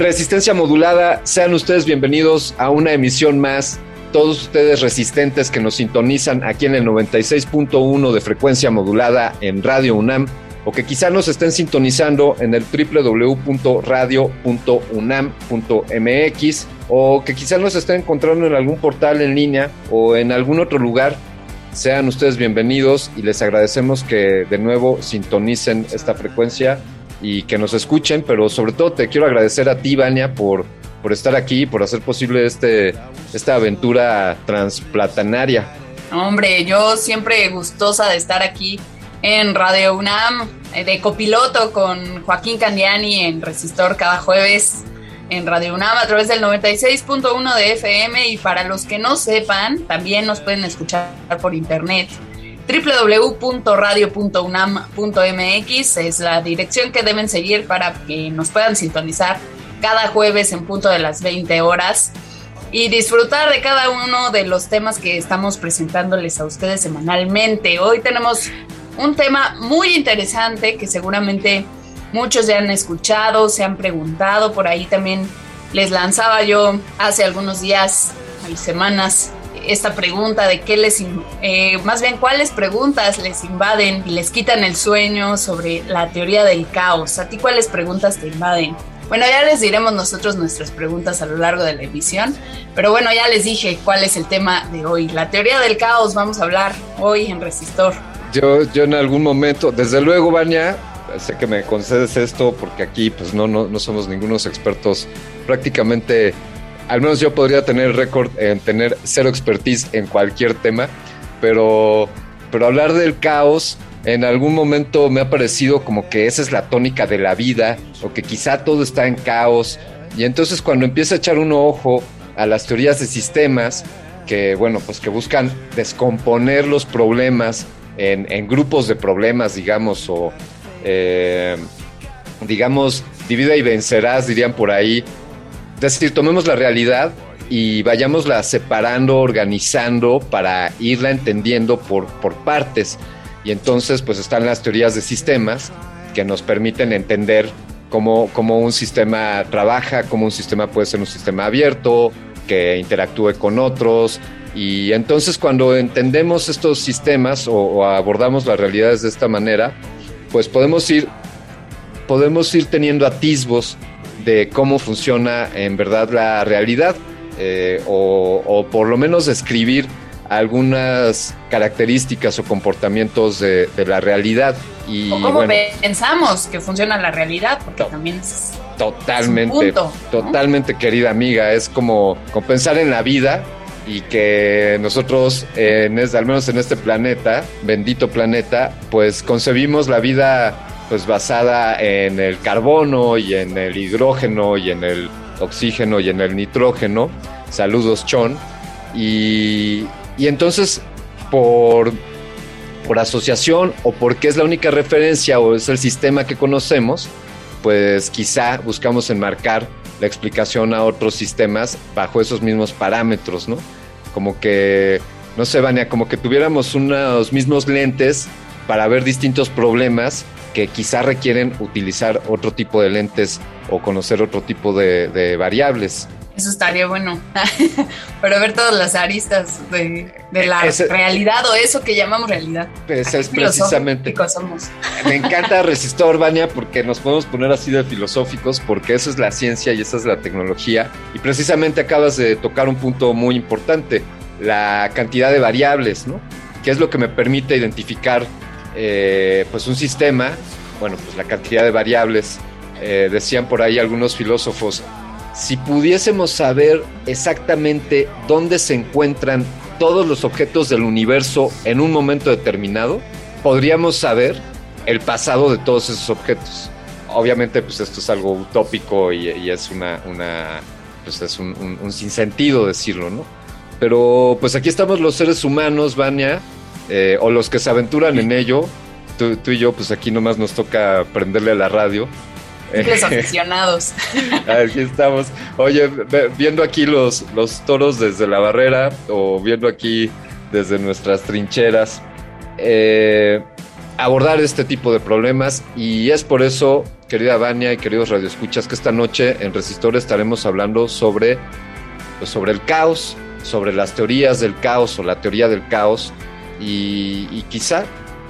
Resistencia modulada, sean ustedes bienvenidos a una emisión más. Todos ustedes resistentes que nos sintonizan aquí en el 96.1 de frecuencia modulada en Radio UNAM o que quizá nos estén sintonizando en el www.radio.unam.mx o que quizá nos estén encontrando en algún portal en línea o en algún otro lugar. Sean ustedes bienvenidos y les agradecemos que de nuevo sintonicen esta frecuencia y que nos escuchen, pero sobre todo te quiero agradecer a ti, Vania, por, por estar aquí, por hacer posible este, esta aventura transplatanaria. Hombre, yo siempre gustosa de estar aquí en Radio UNAM, eh, de copiloto con Joaquín Candiani en Resistor cada jueves en Radio UNAM a través del 96.1 de FM y para los que no sepan, también nos pueden escuchar por internet www.radio.unam.mx es la dirección que deben seguir para que nos puedan sintonizar cada jueves en punto de las 20 horas y disfrutar de cada uno de los temas que estamos presentándoles a ustedes semanalmente. Hoy tenemos un tema muy interesante que seguramente muchos ya han escuchado, se han preguntado, por ahí también les lanzaba yo hace algunos días, semanas, esta pregunta de qué les, eh, más bien cuáles preguntas les invaden y les quitan el sueño sobre la teoría del caos. ¿A ti cuáles preguntas te invaden? Bueno, ya les diremos nosotros nuestras preguntas a lo largo de la emisión, pero bueno, ya les dije cuál es el tema de hoy. La teoría del caos vamos a hablar hoy en Resistor. Yo, yo en algún momento, desde luego, Vania, sé que me concedes esto porque aquí pues no, no, no somos ningunos expertos prácticamente al menos yo podría tener récord en tener cero expertise en cualquier tema, pero, pero hablar del caos en algún momento me ha parecido como que esa es la tónica de la vida, o que quizá todo está en caos. Y entonces cuando empieza a echar un ojo a las teorías de sistemas, que bueno, pues que buscan descomponer los problemas en, grupos de problemas, digamos, o eh, digamos, divida y vencerás, dirían por ahí, es decir, tomemos la realidad y vayámosla separando, organizando para irla entendiendo por, por partes. Y entonces pues están las teorías de sistemas que nos permiten entender cómo, cómo un sistema trabaja, cómo un sistema puede ser un sistema abierto, que interactúe con otros. Y entonces cuando entendemos estos sistemas o, o abordamos las realidades de esta manera, pues podemos ir, podemos ir teniendo atisbos de cómo funciona en verdad la realidad eh, o, por lo menos describir algunas características o comportamientos de, la realidad. Y, o cómo pensamos que funciona la realidad, porque también es... Totalmente, totalmente querida amiga, es como, como, pensar en la vida y que nosotros, en al menos en este planeta, bendito planeta, pues concebimos la vida pues basada en el carbono y en el hidrógeno y en el oxígeno y en el nitrógeno. Saludos, Chon. Y, entonces, por, por asociación o porque es la única referencia o es el sistema que conocemos, pues quizá buscamos enmarcar la explicación a otros sistemas bajo esos mismos parámetros, ¿no? como que, no sé, Vania, como que tuviéramos unos mismos lentes para ver distintos problemas que quizá requieren utilizar otro tipo de lentes o conocer otro tipo de, de variables. Eso estaría bueno. Pero ver todas las aristas de, de la Ese- realidad o eso que llamamos realidad. Pues es precisamente. somos. Me encanta Resistor, Vania, porque nos podemos poner así de filosóficos, porque eso es la ciencia y esa es la tecnología. Y precisamente acabas de tocar un punto muy importante, la cantidad de variables, ¿no? Que es lo que me permite identificar eh, pues un sistema, bueno, pues la cantidad de variables. Eh, decían por ahí algunos filósofos, si pudiésemos saber exactamente dónde se encuentran todos los objetos del universo en un momento determinado, podríamos saber el pasado de todos esos objetos. Obviamente, pues esto es algo utópico y, es una, una, pues es un, un- un sinsentido decirlo, ¿no? Pero pues aquí estamos los seres humanos, Vania, eh, o los que se aventuran en ello. Tú, tú y yo, pues aquí nomás nos toca prenderle a la radio. Simples aficionados. Aquí estamos. Oye, viendo aquí los, los toros desde la barrera o viendo aquí desde nuestras trincheras, eh, abordar este tipo de problemas y es por eso, querida Vania y queridos radioescuchas, que esta noche en Resistor estaremos hablando sobre, pues, sobre el caos, sobre las teorías del caos o la teoría del caos y, y quizá,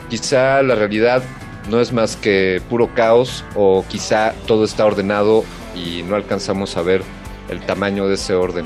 quizá la realidad no es más que puro caos o quizá todo está ordenado y no alcanzamos a ver el tamaño de ese orden.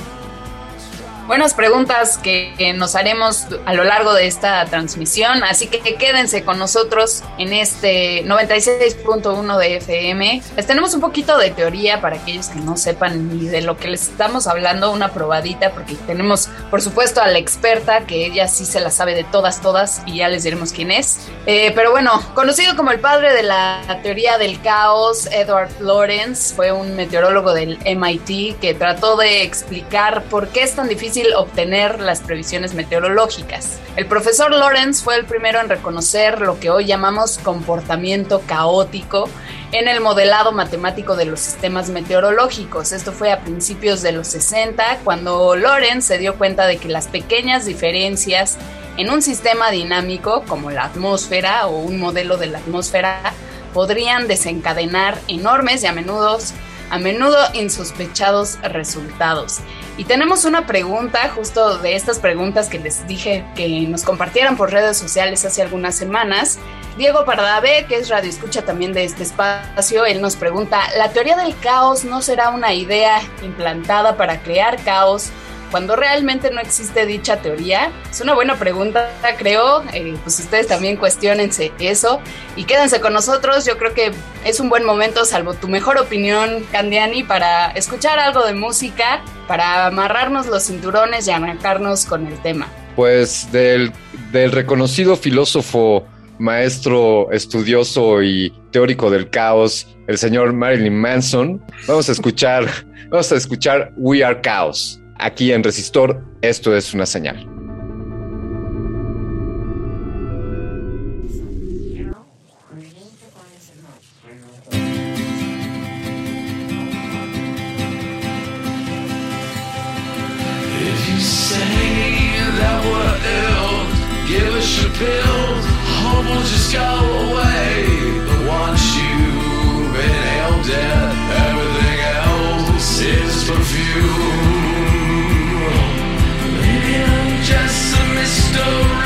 Buenas preguntas que nos haremos a lo largo de esta transmisión, así que quédense con nosotros en este 96.1 de FM. Les tenemos un poquito de teoría para aquellos que no sepan ni de lo que les estamos hablando, una probadita, porque tenemos, por supuesto, a la experta, que ella sí se la sabe de todas, todas, y ya les diremos quién es. Eh, pero bueno, conocido como el padre de la teoría del caos, Edward Lawrence fue un meteorólogo del MIT que trató de explicar por qué es tan difícil obtener las previsiones meteorológicas. El profesor Lawrence fue el primero en reconocer lo que hoy llamamos comportamiento caótico en el modelado matemático de los sistemas meteorológicos. Esto fue a principios de los 60, cuando Lawrence se dio cuenta de que las pequeñas diferencias en un sistema dinámico como la atmósfera o un modelo de la atmósfera podrían desencadenar enormes y a menudo, a menudo insospechados resultados. Y tenemos una pregunta, justo de estas preguntas que les dije que nos compartieran por redes sociales hace algunas semanas. Diego Pardavé, que es radio escucha también de este espacio, él nos pregunta, ¿la teoría del caos no será una idea implantada para crear caos cuando realmente no existe dicha teoría? Es una buena pregunta, creo. Eh, pues ustedes también cuestionense eso y quédense con nosotros. Yo creo que es un buen momento, salvo tu mejor opinión, Candiani, para escuchar algo de música, para amarrarnos los cinturones y arrancarnos con el tema. Pues del, del reconocido filósofo, maestro, estudioso y teórico del caos, el señor Marilyn Manson, vamos a escuchar, vamos a escuchar We Are Chaos. Aquí en Resistor, esto es una señal. A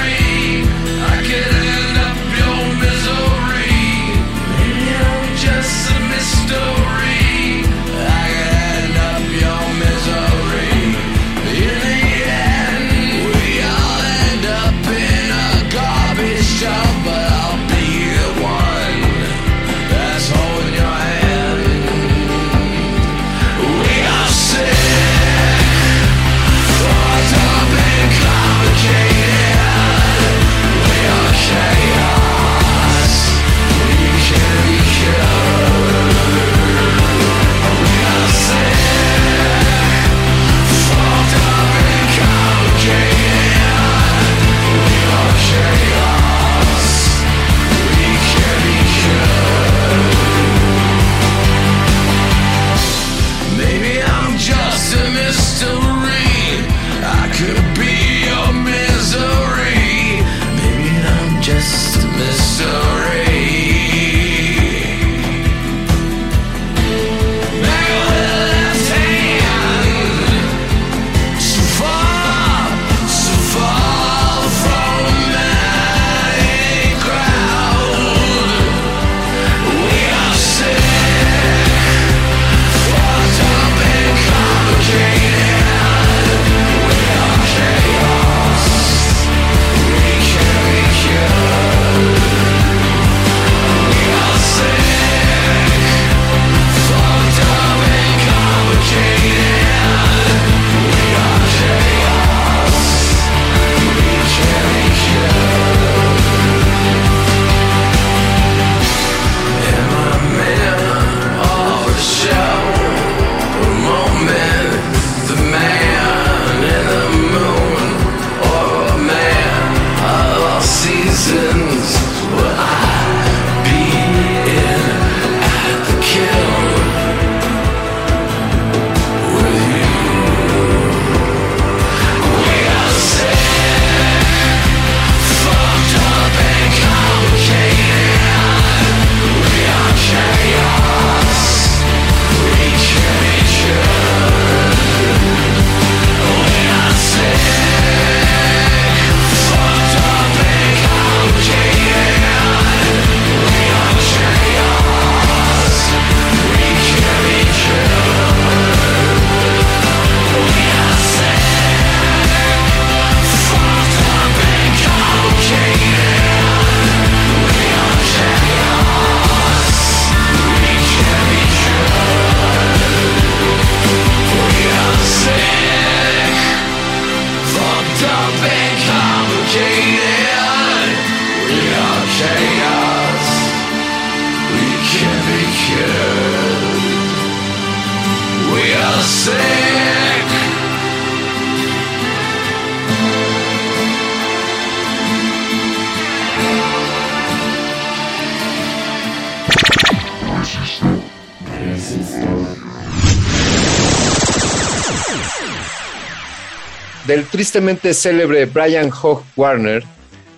tristemente célebre Brian Hogg Warner,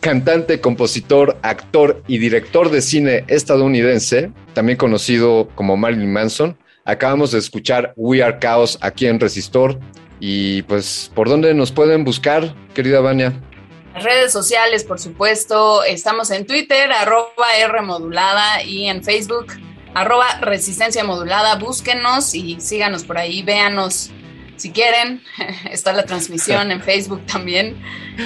cantante, compositor, actor y director de cine estadounidense, también conocido como Marilyn Manson, acabamos de escuchar We Are Chaos aquí en Resistor. Y pues, ¿por dónde nos pueden buscar, querida Vania? Redes sociales, por supuesto. Estamos en Twitter, arroba R modulada y en Facebook, arroba resistencia modulada. Búsquenos y síganos por ahí, véanos si quieren. Está la transmisión en Facebook también.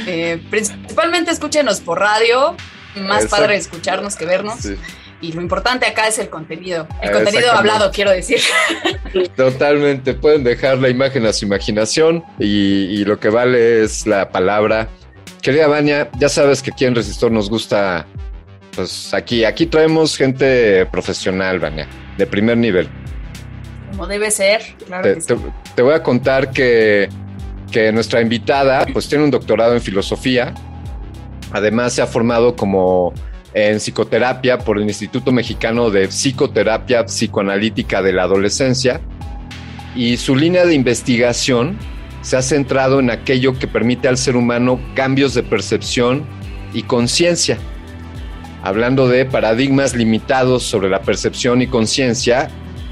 Eh, principalmente escúchenos por radio. Más Exacto. padre escucharnos que vernos. Sí. Y lo importante acá es el contenido. El Ah, contenido hablado, quiero decir. Totalmente, pueden dejar la imagen a su imaginación y, y lo que vale es la palabra. Querida Vania, ya sabes que aquí en Resistor nos gusta, pues aquí, aquí traemos gente profesional, Vania, de primer nivel. Como debe ser. Claro Te, que sí. te- te voy a contar que, que nuestra invitada pues tiene un doctorado en filosofía, además se ha formado como en psicoterapia por el Instituto Mexicano de Psicoterapia Psicoanalítica de la Adolescencia y su línea de investigación se ha centrado en aquello que permite al ser humano cambios de percepción y conciencia, hablando de paradigmas limitados sobre la percepción y conciencia,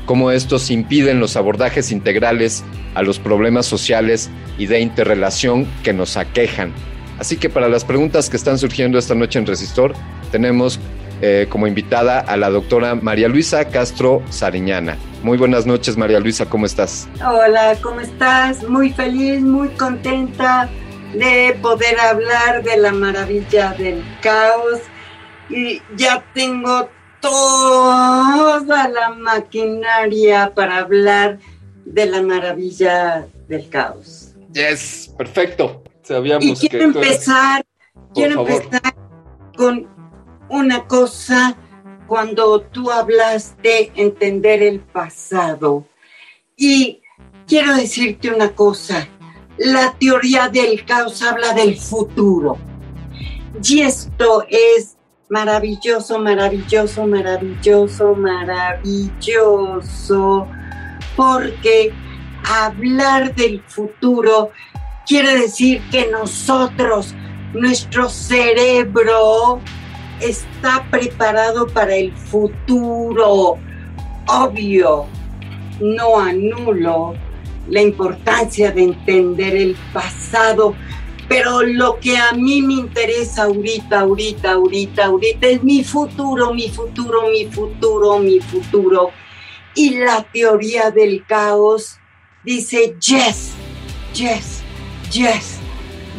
cómo estos impiden los abordajes integrales a los problemas sociales y de interrelación que nos aquejan. Así que para las preguntas que están surgiendo esta noche en Resistor, tenemos eh, como invitada a la doctora María Luisa Castro Sariñana. Muy buenas noches, María Luisa, ¿cómo estás? Hola, ¿cómo estás? Muy feliz, muy contenta de poder hablar de la maravilla del caos. Y ya tengo toda la maquinaria para hablar de la maravilla del caos. Yes, perfecto. Sabíamos Y quiero que empezar, quiero empezar con una cosa cuando tú hablas de entender el pasado. Y quiero decirte una cosa, la teoría del caos habla del futuro. Y esto es maravilloso, maravilloso, maravilloso, maravilloso, porque hablar del futuro quiere decir que nosotros, nuestro cerebro, está preparado para el futuro. Obvio, no anulo la importancia de entender el pasado, pero lo que a mí me interesa ahorita, ahorita, ahorita, ahorita es mi futuro, mi futuro, mi futuro, mi futuro. Y la teoría del caos dice, yes, yes, yes,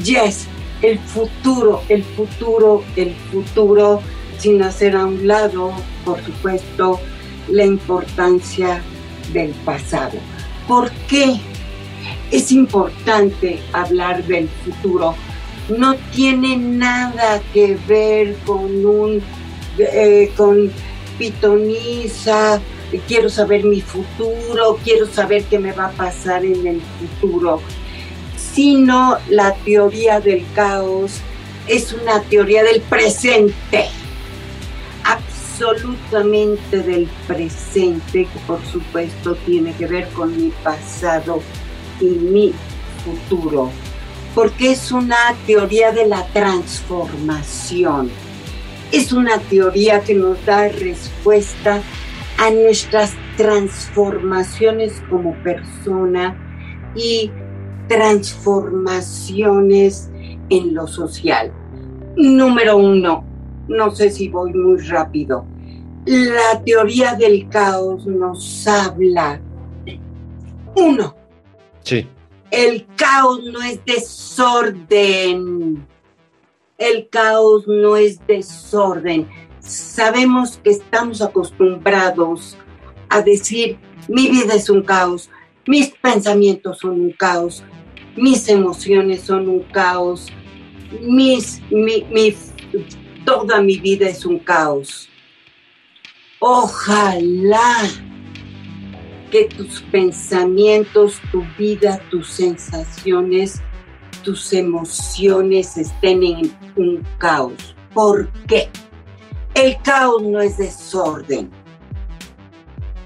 yes, el futuro, el futuro, el futuro, sin hacer a un lado, por supuesto, la importancia del pasado. ¿Por qué es importante hablar del futuro? No tiene nada que ver con un, eh, con pitoniza, quiero saber mi futuro, quiero saber qué me va a pasar en el futuro, sino la teoría del caos es una teoría del presente, absolutamente del presente, que por supuesto tiene que ver con mi pasado y mi futuro, porque es una teoría de la transformación. Es una teoría que nos da respuesta a nuestras transformaciones como persona y transformaciones en lo social. Número uno, no sé si voy muy rápido. La teoría del caos nos habla. Uno, Sí, el caos no es desorden. El caos no es desorden. Sabemos que estamos acostumbrados a decir, mi vida es un caos, mis pensamientos son un caos, mis emociones son un caos, mis, mi, toda mi vida es un caos. Ojalá que tus pensamientos, tu vida, tus sensaciones, tus emociones estén en un caos. ¿Por qué? El caos no es desorden.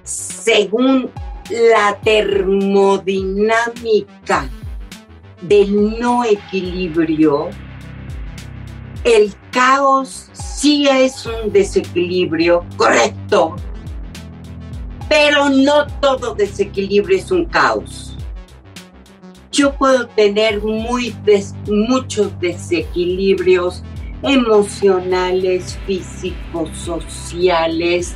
Según la termodinámica del no equilibrio, el caos sí es un desequilibrio, correcto, pero no todo desequilibrio es un caos. Yo puedo tener muy muchos desequilibrios emocionales, físicos, sociales,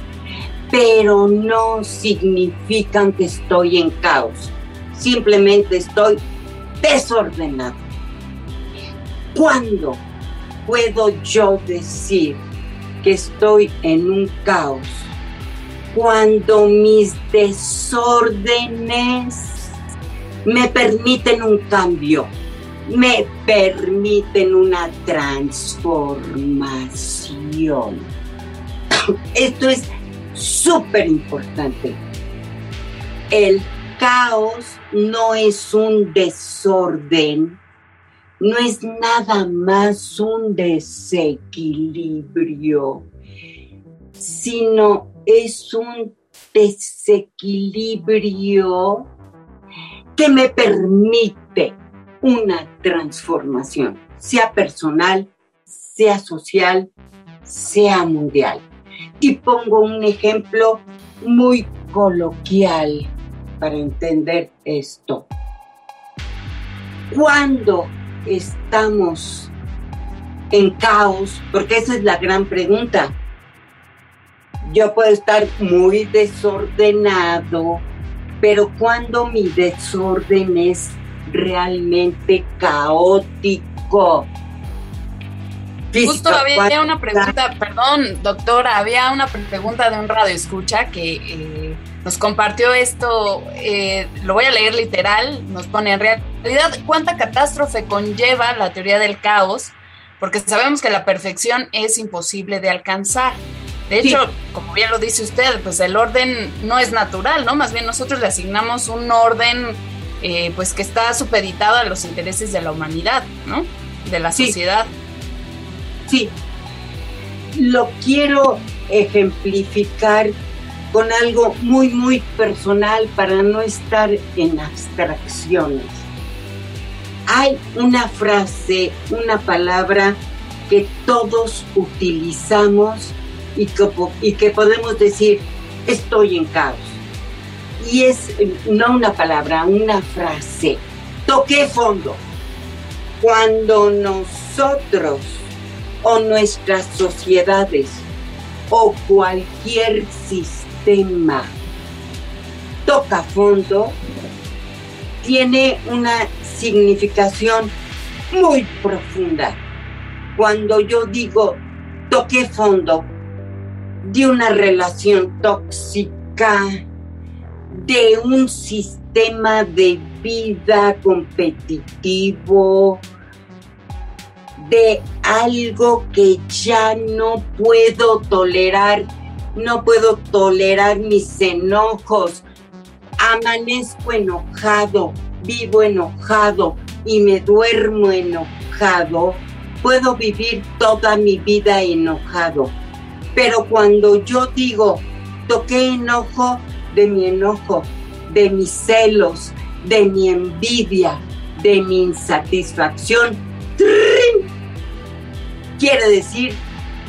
pero no significan que estoy en caos. Simplemente estoy desordenado. ¿Cuándo puedo yo decir que estoy en un caos? Cuando mis desórdenes me permiten un cambio, me permiten una transformación. Esto es súper importante. El caos no es un desorden, no es nada más un desequilibrio, sino es un desequilibrio que me permite una transformación, sea personal, sea social, sea mundial. Y pongo un ejemplo muy coloquial para entender esto. Cuando estamos en caos, porque esa es la gran pregunta, yo puedo estar muy desordenado, pero cuando mi desorden es realmente caótico. Justo había una pregunta, perdón, doctora, había una pregunta de un radio escucha que eh, nos compartió esto, eh, lo voy a leer literal, nos pone en realidad cuánta catástrofe conlleva la teoría del caos, porque sabemos que la perfección es imposible de alcanzar. De hecho, como bien lo dice usted, pues el orden no es natural, ¿no? Más bien nosotros le asignamos un orden eh, pues que está supeditado a los intereses de la humanidad, ¿no? De la sociedad. Sí. Lo quiero ejemplificar con algo muy, muy personal para no estar en abstracciones. Hay una frase, una palabra que todos utilizamos y que, podemos decir, estoy en caos. Y es no una palabra, una frase. Toqué fondo. Cuando nosotros o nuestras sociedades o cualquier sistema toca fondo, tiene una significación muy profunda. Cuando yo digo toqué fondo, de una relación tóxica, de un sistema de vida competitivo, de algo que ya no puedo tolerar, no puedo tolerar mis enojos, amanezco enojado, vivo enojado y me duermo enojado, puedo vivir toda mi vida enojado pero cuando yo digo, toqué enojo de mi enojo, de mis celos, de mi envidia, de mi insatisfacción, quiere decir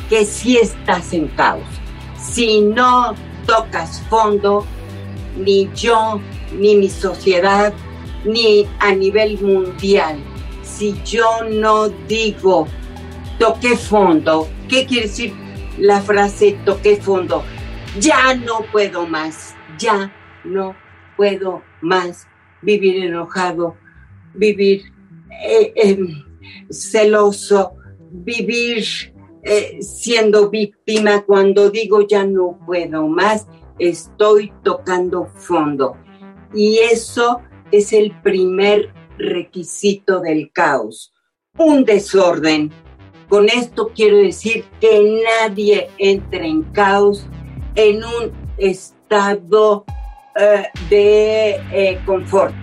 que si estás en caos. Si no tocas fondo, ni yo, ni mi sociedad, ni a nivel mundial, si yo no digo toqué fondo, ¿qué quiere decir la frase toqué fondo. Ya no puedo más, ya no puedo más vivir enojado, vivir eh, em, celoso, vivir eh, siendo víctima. Cuando digo ya no puedo más, estoy tocando fondo. Y eso es el primer requisito del caos. Un desorden con esto quiero decir que nadie entre en caos en un estado eh, de eh, confort.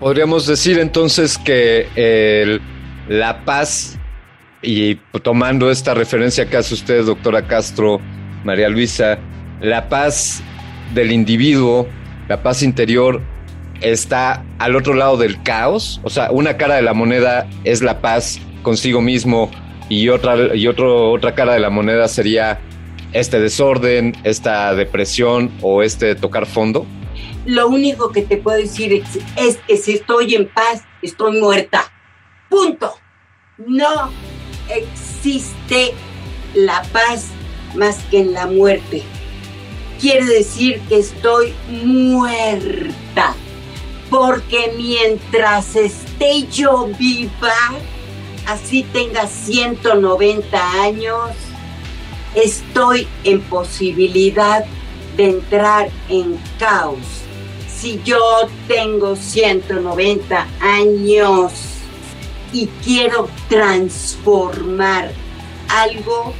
Podríamos decir entonces que la paz, y tomando esta referencia que hace usted, doctora Castro, María Luisa, la paz del individuo, la paz interior, está al otro lado del caos. O sea, una cara de la moneda es la paz consigo mismo y otra, y otro, otra cara de la moneda sería este desorden, esta depresión o este tocar fondo. Lo único que te puedo decir es, es que si estoy en paz, estoy muerta. Punto. No existe la paz más que en la muerte. Quiere decir que estoy muerta. Porque mientras esté yo viva, así tenga 190 años, estoy en posibilidad de entrar en caos. Si yo tengo 190 años y quiero transformar algo,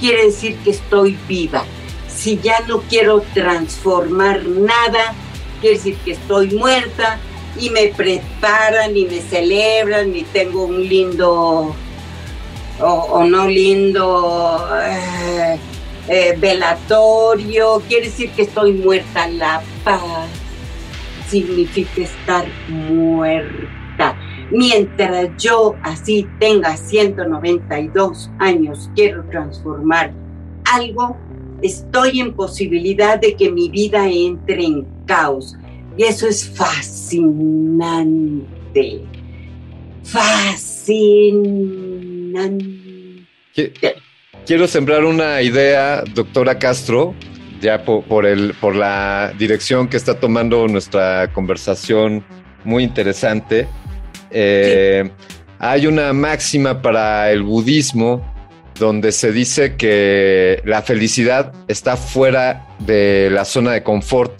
quiere decir que estoy viva. Si ya no quiero transformar nada, quiere decir que estoy muerta y me preparan y me celebran y tengo un lindo o, no lindo eh, eh, velatorio, quiere decir que estoy muerta. La paz significa estar muerta. Mientras yo así tenga 192 años, quiero transformar algo, estoy en posibilidad de que mi vida entre en caos. Y eso es fascinante. Fascinante. Qui- Quiero sembrar una idea, doctora Castro, ya po- por, el, por la dirección que está tomando nuestra conversación, muy interesante. Eh, Hay una máxima para el budismo donde se dice que la felicidad está fuera de la zona de confort.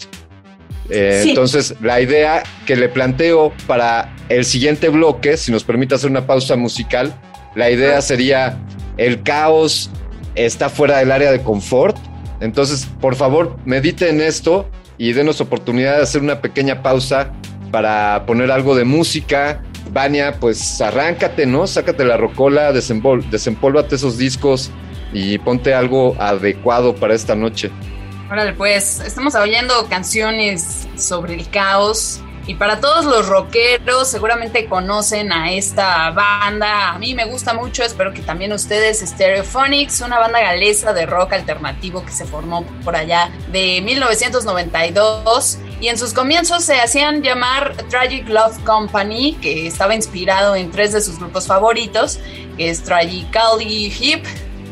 Eh, Sí. Entonces, la idea que le planteo para el siguiente bloque, si nos permite hacer una pausa musical, la idea sería el caos está fuera del área de confort. Entonces, por favor, mediten esto y denos oportunidad de hacer una pequeña pausa para poner algo de música. Vania, pues arráncate, ¿no? Sácate la rocola, desempólvate esos discos y ponte algo adecuado para esta noche. Órale, pues estamos oyendo canciones sobre el caos. Y para todos los rockeros, seguramente conocen a esta banda. A mí me gusta mucho, espero que también ustedes. Stereophonics, una banda galesa de rock alternativo que se formó por allá de 1992. Y en sus comienzos se hacían llamar Tragic Love Company, que estaba inspirado en tres de sus grupos favoritos, que es Tragically Hip,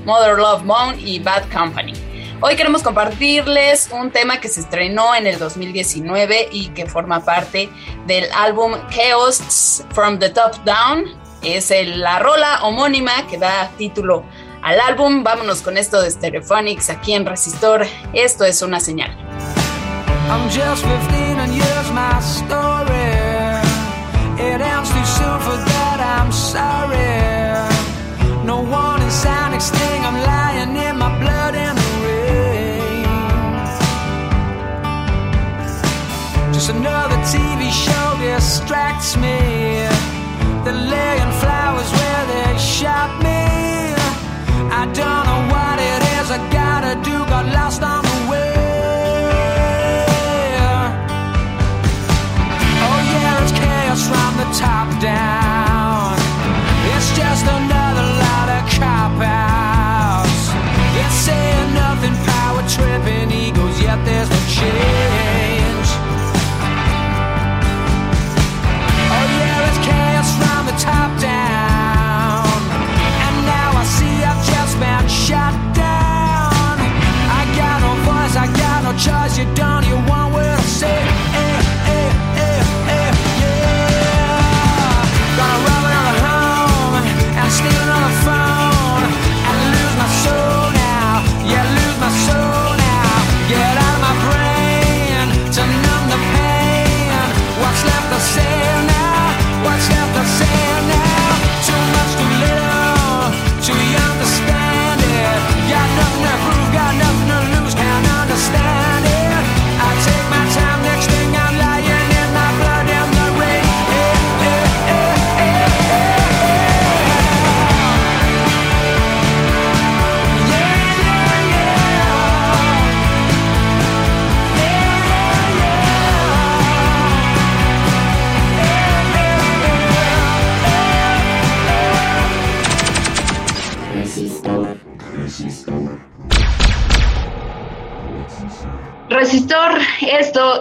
Mother Love Moan y Bad Company. Hoy queremos compartirles un tema que se estrenó en el 2019 y que forma parte del álbum Chaos from the Top Down. Es la rola homónima que da título al álbum. Vámonos con esto de Stereophonics aquí en Resistor. Esto es una señal. I'm just 15 and here's my story. It ends too soon for that, I'm sorry. No warning sign extinct, I'm Another TV show distracts me. They're laying flowers where they shot me. I don't know what it is I gotta do, got lost on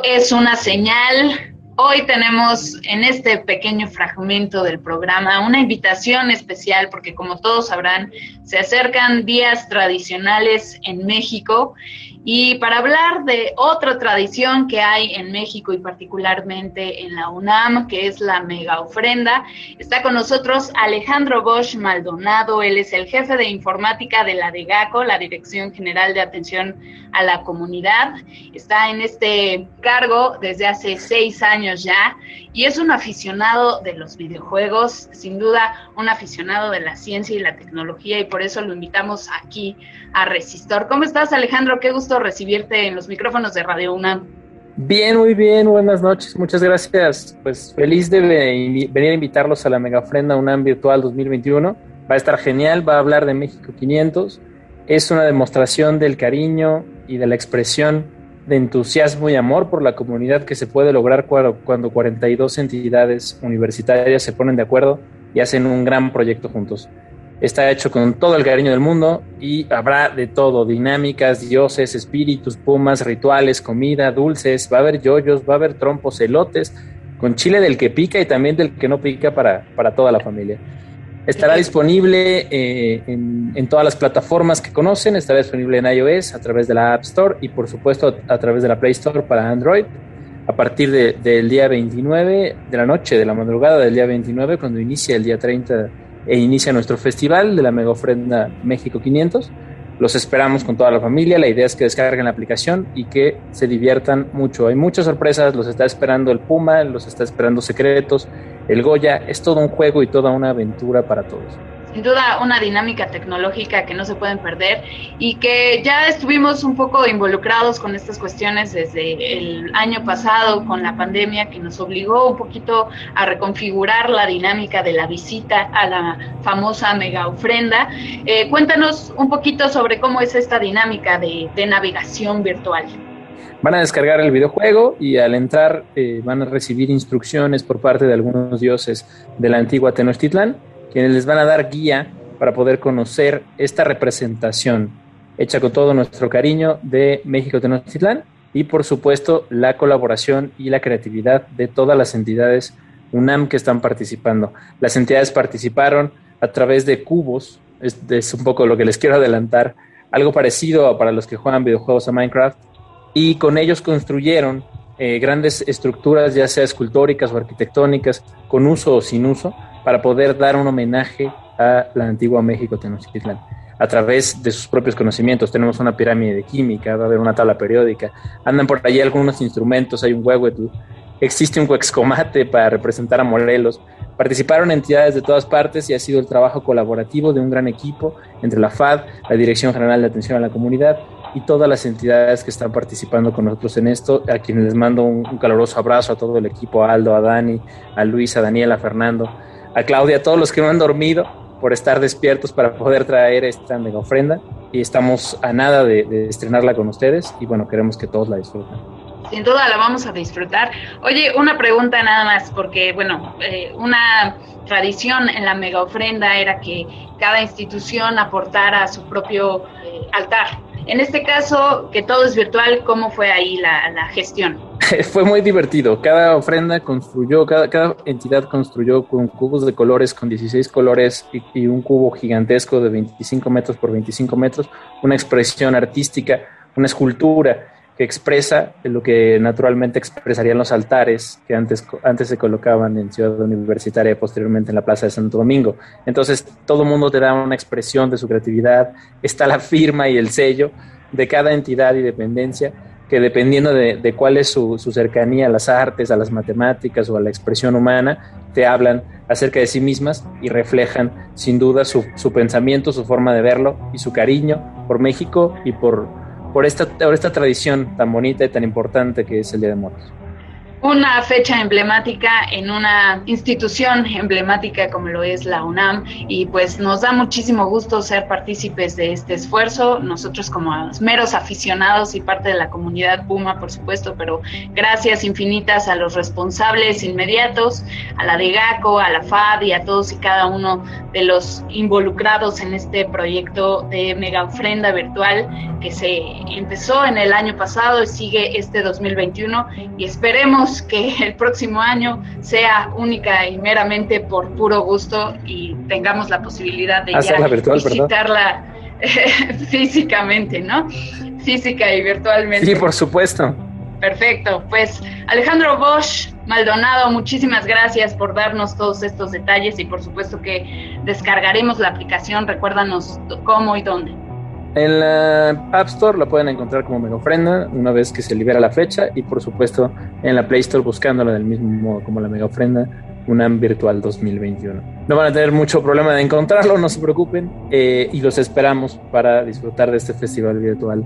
es una señal. Hoy tenemos en este pequeño fragmento del programa una invitación especial porque como todos sabrán, se acercan días tradicionales en México y para hablar de otra tradición que hay en México y particularmente en la UNAM, que es la mega ofrenda, está con nosotros Alejandro Bosch Maldonado. Él es el jefe de informática de la DEGACO, la Dirección General de Atención a la Comunidad. Está en este cargo desde hace seis años ya y es un aficionado de los videojuegos, sin duda un aficionado de la ciencia y la tecnología y por eso lo invitamos aquí a Resistor. ¿Cómo estás Alejandro? Qué gusto recibirte en los micrófonos de Radio UNAM. Bien, muy bien, buenas noches, muchas gracias. Pues feliz de venir a invitarlos a la Mega Ofrenda UNAM Virtual 2021. Va a estar genial, va a hablar de México 500. Es una demostración del cariño y de la expresión de entusiasmo y amor por la comunidad que se puede lograr cuando 42 entidades universitarias se ponen de acuerdo y hacen un gran proyecto juntos. Está hecho con todo el cariño del mundo y habrá de todo, dinámicas, dioses, espíritus, pumas, rituales, comida, dulces, va a haber yoyos, va a haber trompos, elotes, con chile del que pica y también del que no pica para, para toda la familia. Estará disponible eh, en, en, todas las plataformas que conocen, estará disponible en iOS a través de la App Store y por supuesto a través de la Play Store para Android. A partir de, del día 29 de la noche, de la madrugada del día 29, cuando inicia el día 30 e inicia nuestro festival de la Mega Ofrenda México 500. Los esperamos con toda la familia. La idea es que descarguen la aplicación y que se diviertan mucho. Hay muchas sorpresas. Los está esperando el Puma, los está esperando Secretos, el Goya. Es todo un juego y toda una aventura para todos sin duda una dinámica tecnológica que no se pueden perder y que ya estuvimos un poco involucrados con estas cuestiones desde el año pasado con la pandemia que nos obligó un poquito a reconfigurar la dinámica de la visita a la famosa mega ofrenda. Eh, cuéntanos un poquito sobre cómo es esta dinámica de, navegación virtual. Van a descargar el videojuego y al entrar eh, van a recibir instrucciones por parte de algunos dioses de la antigua Tenochtitlán quienes les van a dar guía para poder conocer esta representación hecha con todo nuestro cariño de México Tenochtitlán y por supuesto la colaboración y la creatividad de todas las entidades UNAM que están participando. Las entidades participaron a través de cubos, es, un poco lo que les quiero adelantar, algo parecido para los que juegan videojuegos a Minecraft, y con ellos construyeron eh, grandes estructuras, ya sea escultóricas o arquitectónicas, con uso o sin uso, para poder dar un homenaje a la antigua México Tenochtitlán a través de sus propios conocimientos. Tenemos una pirámide de química, va a haber una tabla periódica, andan por allí algunos instrumentos, hay un huehuetl, existe un huexcomate para representar a Morelos. Participaron entidades de todas partes y ha sido el trabajo colaborativo de un gran equipo entre la FAD, la Dirección General de Atención a la Comunidad y todas las entidades que están participando con nosotros en esto, a quienes les mando un, un caloroso abrazo a todo el equipo, a Aldo, a Dani, a Luis, a Daniela, a Fernando a Claudia, a todos los que no han dormido por estar despiertos para poder traer esta mega ofrenda y estamos a nada de, estrenarla con ustedes y bueno, queremos que todos la disfruten. Sin duda la vamos a disfrutar. Oye, una pregunta nada más, porque bueno, eh, una tradición en la mega ofrenda era que cada institución aportara su propio eh, altar. En este caso, que todo es virtual, ¿cómo fue ahí la, gestión? fue muy divertido. Cada ofrenda construyó, cada, entidad construyó con cubos de colores, con 16 colores y, y, un cubo gigantesco de 25 metros por 25 metros, una expresión artística, una escultura que expresa lo que naturalmente expresarían los altares que antes, antes se colocaban en Ciudad Universitaria y posteriormente en la Plaza de Santo Domingo. Entonces, todo mundo te da una expresión de su creatividad, está la firma y el sello de cada entidad y dependencia que dependiendo de, de cuál es su, su, cercanía a las artes, a las matemáticas o a la expresión humana, te hablan acerca de sí mismas y reflejan sin duda su, su pensamiento, su forma de verlo y su cariño por México y por, por, esta, por esta tradición tan bonita y tan importante que es el Día de Muertos. Una fecha emblemática en una institución emblemática como lo es la UNAM. Y pues nos da muchísimo gusto ser partícipes de este esfuerzo, nosotros como meros aficionados y parte de la comunidad Puma por supuesto, pero gracias infinitas a los responsables inmediatos, a la de GACO, a la FAD y a todos y cada uno de los involucrados en este proyecto de mega ofrenda virtual que se empezó en el año pasado y sigue este 2021 y esperemos que el próximo año sea única y meramente por puro gusto y tengamos la posibilidad de ya virtual, visitarla físicamente, ¿no? Física y virtualmente. Sí, por supuesto. Perfecto, pues Alejandro Bosch Maldonado, muchísimas gracias por darnos todos estos detalles y por supuesto que descargaremos la aplicación, recuérdanos cómo y dónde. En la App Store la pueden encontrar como Mega Ofrenda una vez que se libera la fecha y por supuesto en la Play Store buscándola del mismo modo como la Mega Ofrenda UNAM Virtual 2021. No van a tener mucho problema de encontrarlo, no se preocupen eh, y los esperamos para disfrutar de este festival virtual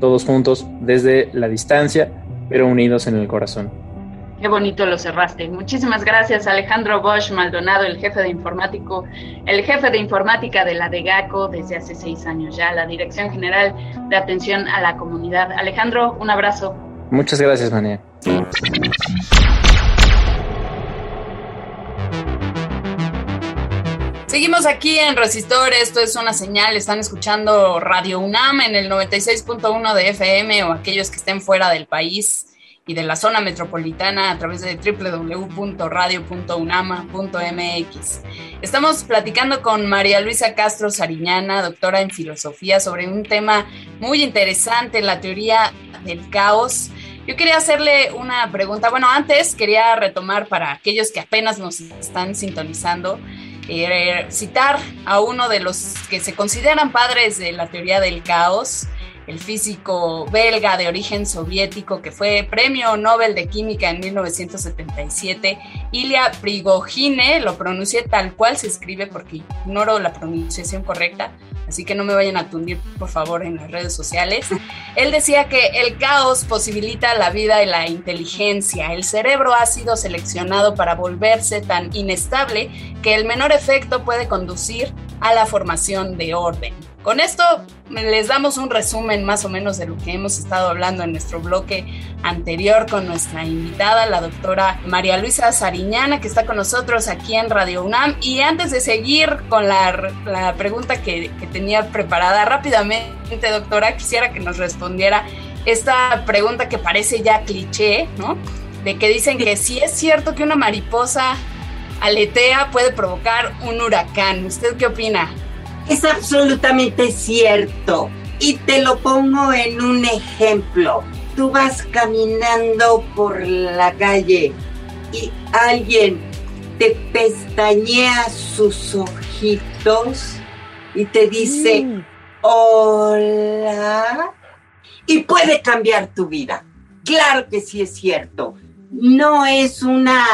todos juntos desde la distancia pero unidos en el corazón. Qué bonito lo cerraste. Muchísimas gracias, Alejandro Bosch Maldonado, el jefe de informático, el jefe de informática de la DEGACO desde hace seis años ya, la Dirección General de Atención a la Comunidad. Alejandro, un abrazo. Muchas gracias, Mania. Seguimos aquí en Resistor, esto es una señal, están escuchando Radio UNAM en el 96.1 de FM o aquellos que estén fuera del país y de la zona metropolitana a través de www.radio.unama.mx. Estamos platicando con María Luisa Castro Sariñana, doctora en filosofía, sobre un tema muy interesante, la teoría del caos. Yo quería hacerle una pregunta. Bueno, antes quería retomar para aquellos que apenas nos están sintonizando, eh, citar a uno de los que se consideran padres de la teoría del caos, el físico belga de origen soviético que fue premio Nobel de Química en 1977, Ilya Prigogine, lo pronuncié tal cual se escribe porque ignoro la pronunciación correcta, así que no me vayan a tundir por favor en las redes sociales. Él decía que el caos posibilita la vida y la inteligencia. El cerebro ha sido seleccionado para volverse tan inestable que el menor efecto puede conducir a la formación de orden. Con esto les damos un resumen más o menos de lo que hemos estado hablando en nuestro bloque anterior con nuestra invitada, la doctora María Luisa Sariñana, que está con nosotros aquí en Radio UNAM. Y antes de seguir con la, pregunta que, que tenía preparada rápidamente, doctora, quisiera que nos respondiera esta pregunta que parece ya cliché, ¿no? De que dicen que si es cierto que una mariposa aletea puede provocar un huracán. ¿Usted qué opina? Es absolutamente cierto. Y te lo pongo en un ejemplo. Tú vas caminando por la calle y alguien te pestañea sus ojitos y te dice, Mm. hola. Y puede cambiar tu vida. Claro que sí es cierto. No es una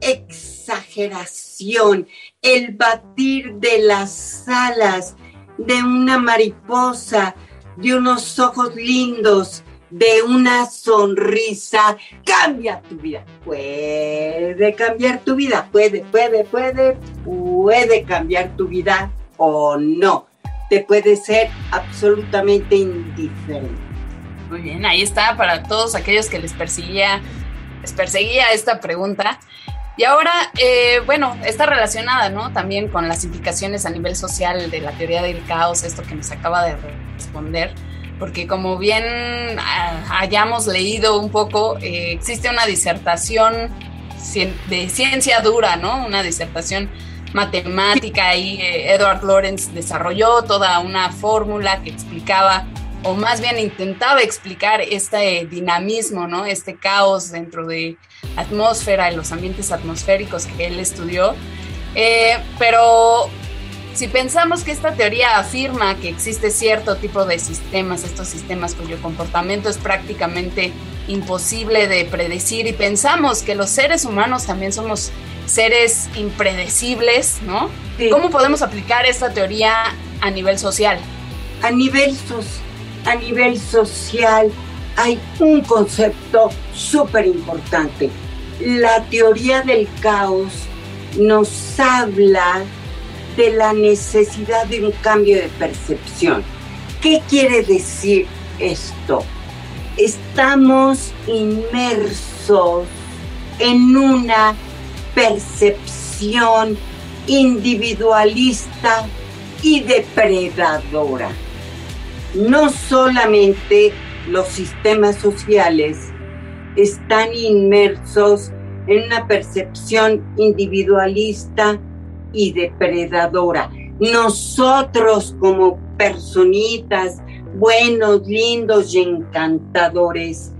exageración el batir de las alas de una mariposa, de unos ojos lindos, de una sonrisa, cambia tu vida. Puede cambiar tu vida, puede, puede, puede, puede cambiar tu vida o no. Te puede ser absolutamente indiferente. Muy bien, ahí está para todos aquellos que les perseguía, les perseguía esta pregunta. Y ahora, eh, bueno, está relacionada, ¿no? También con las implicaciones a nivel social de la teoría del caos, esto que nos acaba de responder, porque como bien ah, hayamos leído un poco, eh, existe una disertación de ciencia dura, ¿no? Una disertación matemática y eh, Edward Lorenz desarrolló toda una fórmula que explicaba o más bien intentaba explicar este dinamismo, ¿no? Este caos dentro de atmósfera y los ambientes atmosféricos que él estudió. Eh, pero si pensamos que esta teoría afirma que existe cierto tipo de sistemas, estos sistemas cuyo comportamiento es prácticamente imposible de predecir y pensamos que los seres humanos también somos seres impredecibles, ¿no? Sí. ¿Cómo podemos aplicar esta teoría a nivel social? a nivel, sos- a nivel social hay un concepto súper importante. La teoría del caos nos habla de la necesidad de un cambio de percepción. ¿Qué quiere decir esto? Estamos inmersos en una percepción individualista y depredadora. No solamente los sistemas sociales están inmersos en una percepción individualista y depredadora. Nosotros como personitas buenos, lindos y encantadores,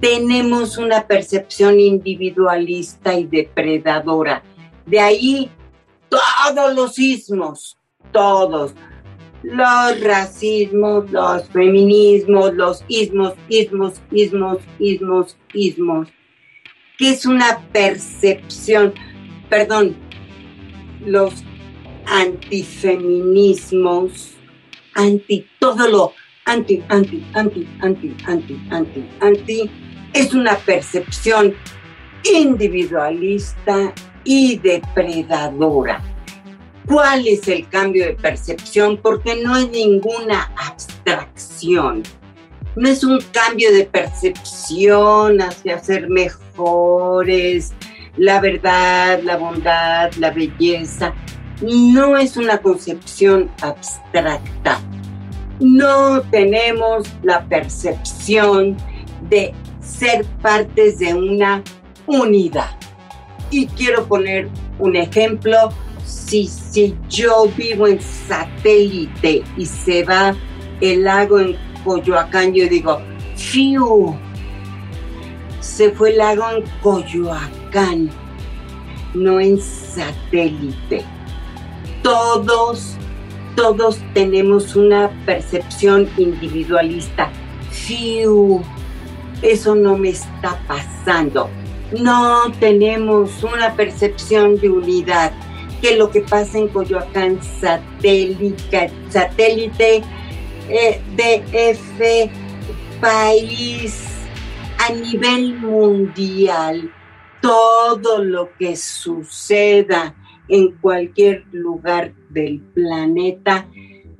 tenemos una percepción individualista y depredadora. De ahí todos los ismos, todos, los racismos, los feminismos, los ismos, ismos, ismos, ismos, ismos, que es una percepción, perdón, los antifeminismos, anti todo lo anti, anti, anti, anti, anti, anti, anti, es una percepción individualista y depredadora. ¿Cuál es el cambio de percepción? Porque no es ninguna abstracción. No es un cambio de percepción hacia ser mejores, la verdad, la bondad, la belleza. No es una concepción abstracta. No tenemos la percepción de ser partes de una unidad. Y quiero poner un ejemplo. Si, si yo vivo en satélite y se va el lago en Coyoacán, yo digo, ¡fiu! Se fue el lago en Coyoacán, no en satélite. Todos, todos tenemos una percepción individualista. ¡Fiu! Eso no me está pasando no tenemos una percepción de unidad, que lo que pasa en Coyoacán, satélite, satélite eh, DF, país, a nivel mundial, todo lo que suceda en cualquier lugar del planeta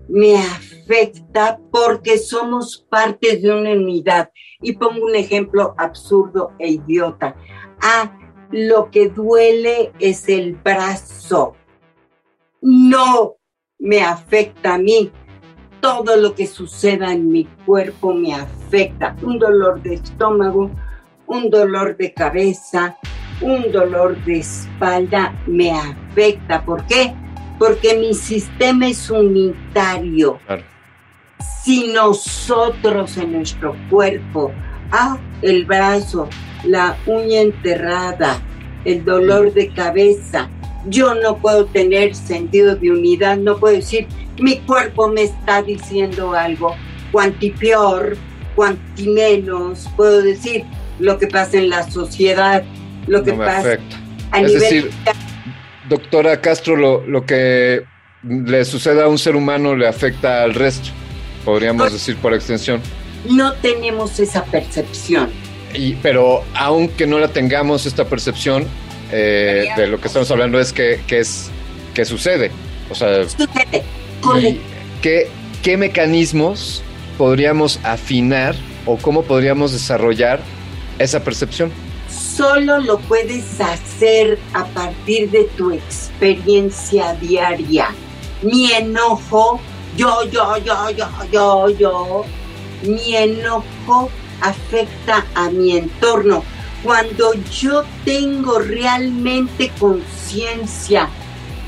me afecta porque somos parte de una unidad. Y pongo un ejemplo absurdo e idiota. Ah, lo que duele es el brazo. No me afecta a mí. Todo lo que suceda en mi cuerpo me afecta. Un dolor de estómago, un dolor de cabeza, un dolor de espalda me afecta. ¿Por qué? Porque mi sistema es unitario. Si nosotros en nuestro cuerpo, ah, el brazo, la uña enterrada, el dolor de cabeza. Yo no puedo tener sentido de unidad, no puedo decir, mi cuerpo me está diciendo algo. Cuanti peor, cuanti menos, puedo decir lo que pasa en la sociedad, lo que pasa a es Decir, doctora Castro, lo, lo que le suceda a un ser humano le afecta al resto, podríamos decir por extensión. No tenemos esa percepción pero aunque no la tengamos, esta percepción eh, de lo que estamos hablando es que, es que sucede. O sea, ¿qué, ¿qué mecanismos podríamos afinar o cómo podríamos desarrollar esa percepción? Solo lo puedes hacer a partir de tu experiencia diaria. Mi enojo, yo, yo, yo, yo, yo, yo, mi enojo afecta a mi entorno. Cuando yo tengo realmente conciencia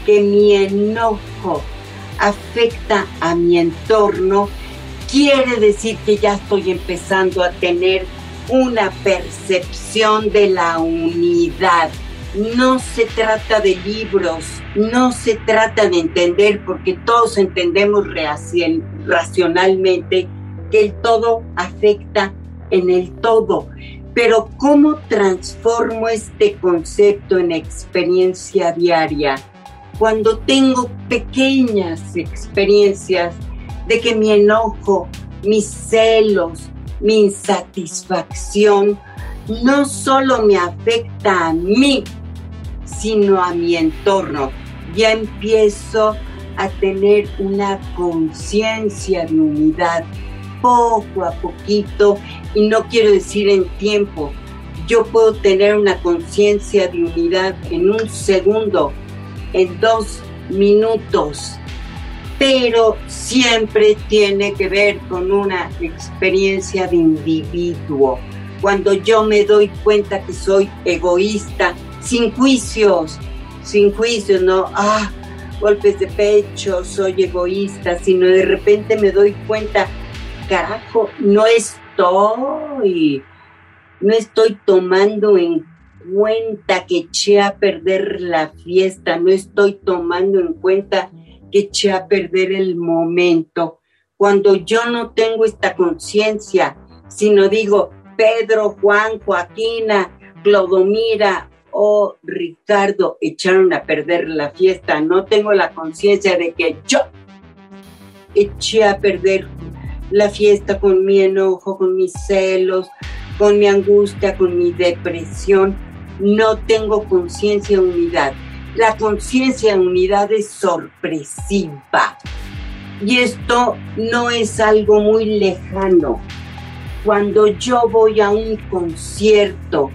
que mi enojo afecta a mi entorno, quiere decir que ya estoy empezando a tener una percepción de la unidad. No se trata de libros, no se trata de entender, porque todos entendemos racionalmente que el todo afecta en el todo. Pero ¿cómo transformo este concepto en experiencia diaria? Cuando tengo pequeñas experiencias de que mi enojo, mis celos, mi insatisfacción no solo me afecta a mí, sino a mi entorno. Ya empiezo a tener una conciencia de unidad poco a poquito y no quiero decir en tiempo. Yo puedo tener una conciencia de unidad en un segundo, en dos minutos, pero siempre tiene que ver con una experiencia de individuo. Cuando yo me doy cuenta que soy egoísta, sin juicios, sin juicios, no, ah, golpes de pecho, soy egoísta, sino de repente me doy cuenta, carajo, no estoy, no estoy tomando en cuenta que eché a perder la fiesta, no estoy tomando en cuenta que eché a perder el momento. Cuando yo no tengo esta conciencia, sino digo, Pedro, Juan, Joaquina, Clodomira o Ricardo echaron a perder la fiesta, no tengo la conciencia de que yo eché a perder la fiesta con mi enojo, con mis celos, con mi angustia, con mi depresión. No tengo conciencia de unidad. La conciencia de unidad es sorpresiva. Y esto no es algo muy lejano. Cuando yo voy a un concierto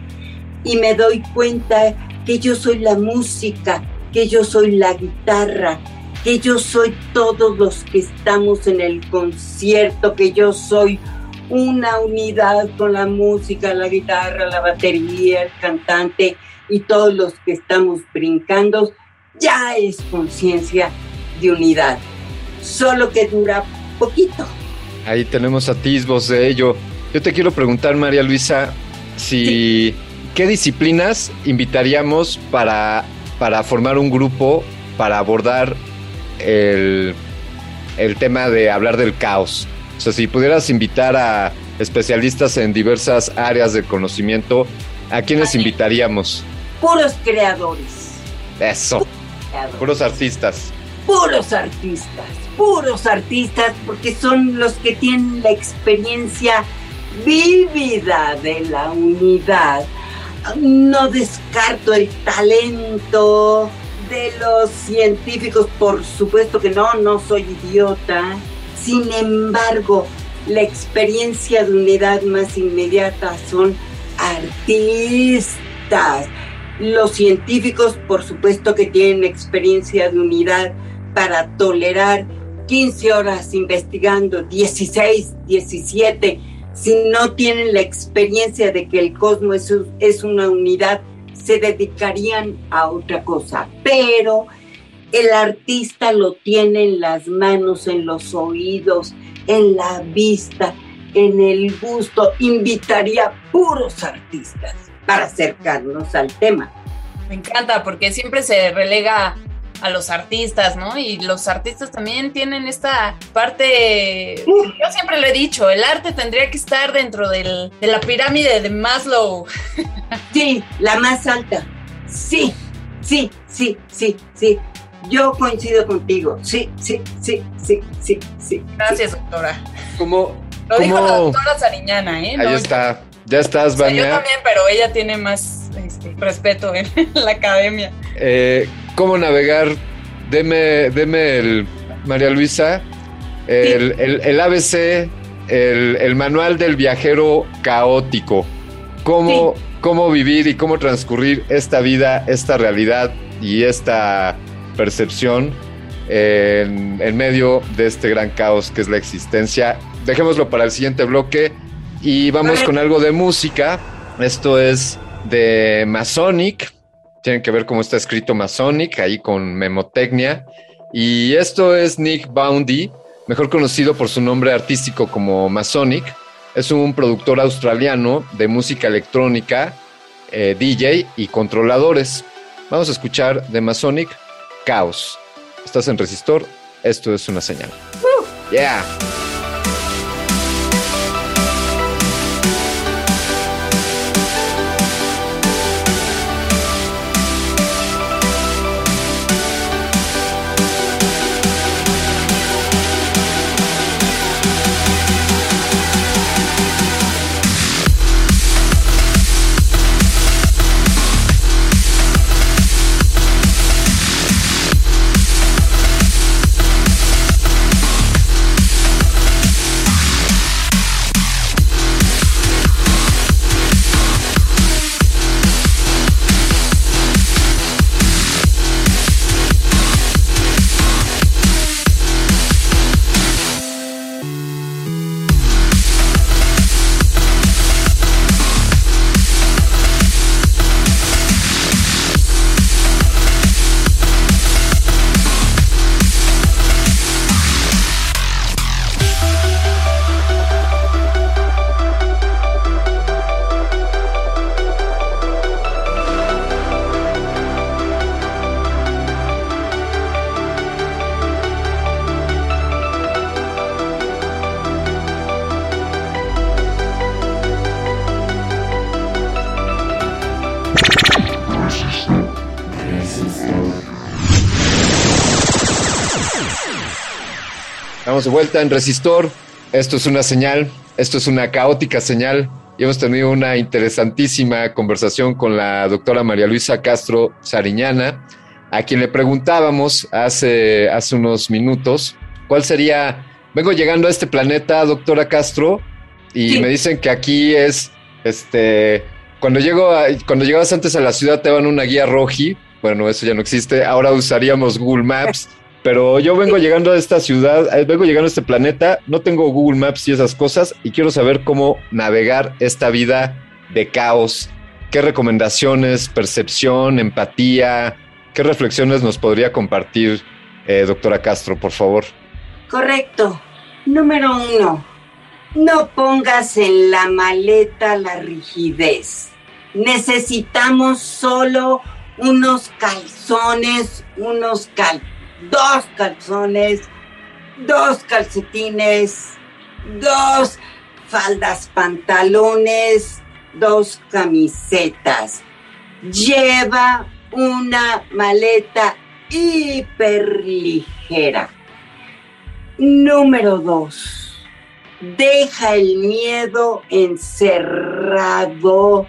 y me doy cuenta que yo soy la música, que yo soy la guitarra, que yo soy todos los que estamos en el concierto, que yo soy una unidad con la música, la guitarra, la batería, el cantante y todos los que estamos brincando, ya es conciencia de unidad. Solo que dura poquito. Ahí tenemos atisbos de ello. Yo te quiero preguntar, María Luisa, si qué disciplinas invitaríamos para, para formar un grupo para abordar el, el tema de hablar del caos. O sea, si pudieras invitar a especialistas en diversas áreas del conocimiento, ¿a quiénes invitaríamos? Puros creadores. Eso. creadores. Puros artistas. puros artistas, puros artistas, porque son los que tienen la experiencia vívida de la unidad. No descarto el talento de los científicos, por supuesto que no, no soy idiota. Sin embargo, la experiencia de unidad más inmediata son artistas. Los científicos, por supuesto que tienen experiencia de unidad para tolerar 15 horas investigando, 16, 17, si no tienen la experiencia de que el cosmos es, es una unidad, se dedicarían a otra cosa. Pero el artista lo tiene en las manos, en los oídos, en la vista, en el gusto. Invitaría puros artistas para acercarnos al tema. Me encanta porque siempre se relega a los artistas, ¿no? Y los artistas también tienen esta parte, yo siempre lo he dicho, el arte tendría que estar dentro del, de la pirámide de Maslow. Sí, la más alta. Sí, sí, sí, sí, sí. Yo coincido contigo. Sí, sí, sí, sí, sí, sí. Gracias, doctora. ¿Cómo? Lo dijo la doctora Sariñana, ¿eh? Ahí No, está. Ya estás, o sea, yo Vania. también, pero ella tiene más este, respeto en la academia. Eh, ¿Cómo navegar? Deme, deme el, María Luisa, el, el- el ABC, el, el manual del viajero caótico. ¿Cómo, ¿Cómo vivir y cómo transcurrir esta vida, esta realidad y esta percepción en, en medio de este gran caos que es la existencia? Dejémoslo para el siguiente bloque y vamos con algo de música. Esto es de Masonic. Tienen que ver cómo está escrito Masonic, ahí con memotecnia. Y esto es Nick Boundy, mejor conocido por su nombre artístico como Masonic. Es un productor australiano de música electrónica, eh, DJ y controladores. Vamos a escuchar de Masonic Caos. Estás en Resistor, esto es una señal. Yeah. Vuelta en Resistor. Esto es una señal, esto es una caótica señal. Y hemos tenido una interesantísima conversación con la doctora María Luisa Castro Sariñana, a quien le preguntábamos hace, hace unos minutos cuál sería. Vengo llegando a este planeta, doctora Castro, y Sí. me dicen que aquí es este. Cuando llego a- cuando llegabas antes a la ciudad te daban una guía roji. Bueno, eso ya no existe. Ahora usaríamos Google Maps. Pero yo vengo llegando a esta ciudad, eh, vengo llegando a este planeta, no tengo Google Maps y esas cosas, y quiero saber cómo navegar esta vida de caos. ¿Qué recomendaciones, percepción, empatía, qué reflexiones nos podría compartir, eh, doctora Castro, por favor? Correcto. Número uno, no pongas en la maleta la rigidez. Necesitamos solo unos calzones, unos cal, dos calzones, dos calcetines, dos faldas, pantalones, dos camisetas. Lleva una maleta hiperligera. Número dos, deja el miedo encerrado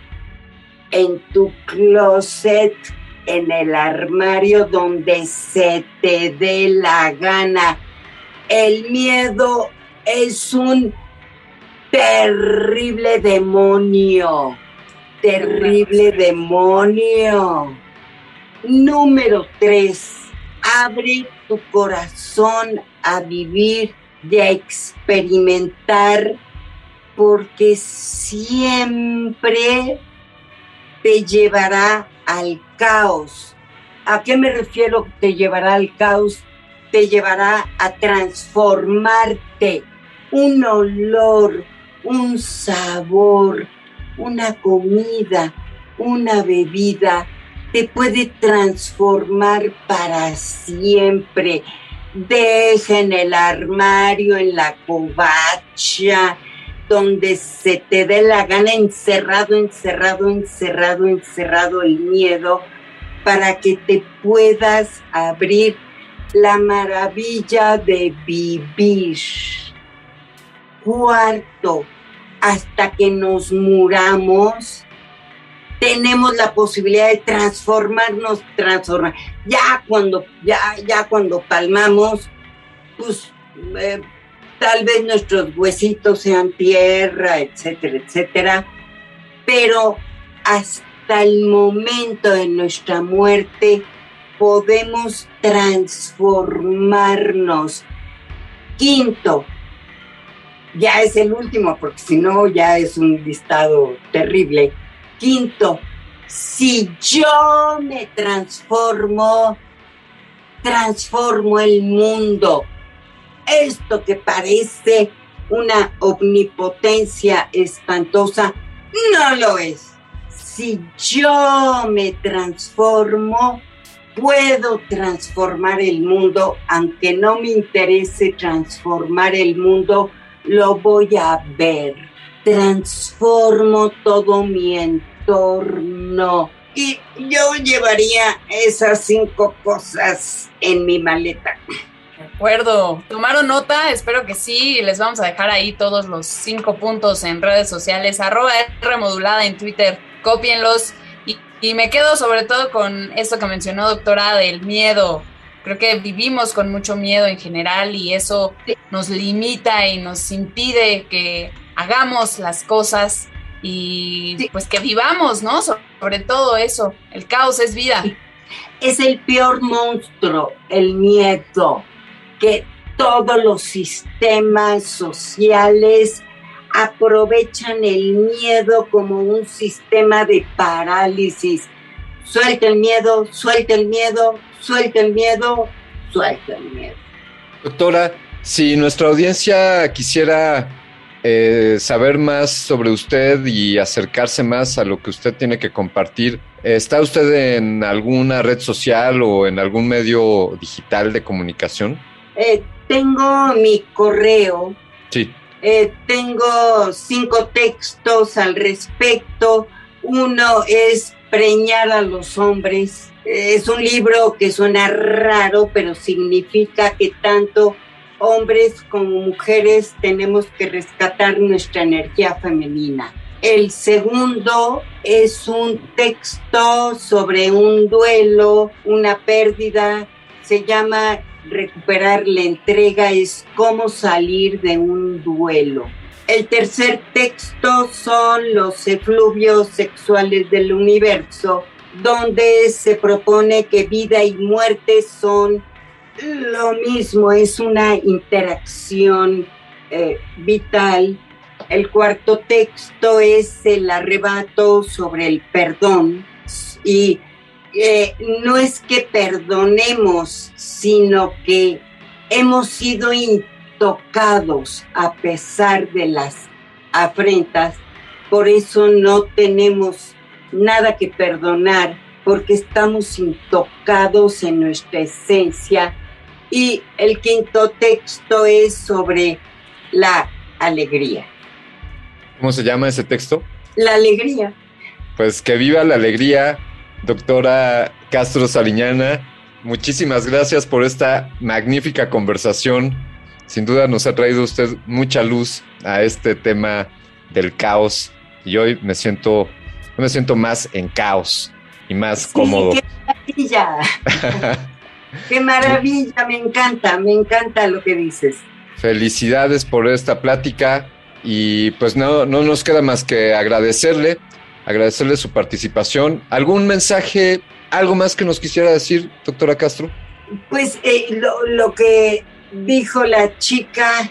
en tu closet, en el armario donde se te dé la gana. El miedo es un terrible demonio, terrible demonio. Número tres, abre tu corazón a vivir y a experimentar porque siempre te llevará al caos. ¿A qué me refiero te llevará al caos? Te llevará a transformarte. Un olor, un sabor, una comida, una bebida te puede transformar para siempre. Deja en el armario, en la covacha, donde se te dé la gana, encerrado, encerrado, encerrado, encerrado el miedo, para que te puedas abrir la maravilla de vivir. Cuarto, hasta que nos muramos, tenemos la posibilidad de transformarnos, transformar. Ya cuando, ya, ya cuando palmamos, pues eh, tal vez nuestros huesitos sean tierra, etcétera, etcétera, pero hasta el momento de nuestra muerte podemos transformarnos. Quinto, ya es el último, porque si no ya es un listado terrible. Quinto, si yo me transformo, transformo el mundo. Esto que parece una omnipotencia espantosa, no lo es. Si yo me transformo, puedo transformar el mundo, aunque no me interese transformar el mundo, lo voy a ver. Transformo todo mi entorno. Y yo llevaría esas cinco cosas en mi maleta. De acuerdo. ¿Tomaron nota? Espero que sí. Les vamos a dejar ahí todos los cinco puntos en redes sociales. Arroba remodulada en Twitter. Cópienlos. Y, y me quedo sobre todo con esto que mencionó doctora del miedo. Creo que vivimos con mucho miedo en general y eso nos limita y nos impide que hagamos las cosas y pues que vivamos, ¿no? Sobre todo eso. El caos es vida. Es el peor monstruo, el miedo, que todos los sistemas sociales aprovechan el miedo como un sistema de parálisis. Suelta el miedo, suelta el miedo, suelta el miedo, suelta el miedo. Doctora, si nuestra audiencia quisiera eh, saber más sobre usted y acercarse más a lo que usted tiene que compartir, ¿está usted en alguna red social o en algún medio digital de comunicación? Eh, tengo mi correo, Sí. Eh, tengo cinco textos al respecto. Uno es Preñar a los hombres. Es un libro que suena raro, pero significa que tanto hombres como mujeres tenemos que rescatar nuestra energía femenina. El segundo es un texto sobre un duelo, una pérdida. Se llama Recuperar la entrega, es cómo salir de un duelo. El tercer texto son los efluvios sexuales del universo, donde se propone que vida y muerte son lo mismo, es una interacción eh, vital. El cuarto texto es el arrebato sobre el perdón y eh, no es que perdonemos, sino que hemos sido intocados a pesar de las afrentas. Por eso no tenemos nada que perdonar, porque estamos intocados en nuestra esencia. Y el quinto texto es sobre la alegría. ¿Cómo se llama ese texto? La alegría. Pues que viva la alegría, doctora Castro Sariñana. Muchísimas gracias por esta magnífica conversación. Sin duda nos ha traído usted mucha luz a este tema del caos y hoy me siento, me siento más en caos y más Sí, cómodo. ¡Qué maravilla! ¡Qué maravilla! Me encanta, me encanta lo que dices. Felicidades por esta plática y pues no, no nos queda más que agradecerle, agradecerle su participación. ¿Algún mensaje, algo más que nos quisiera decir, doctora Castro? Pues eh, lo, lo que dijo la chica,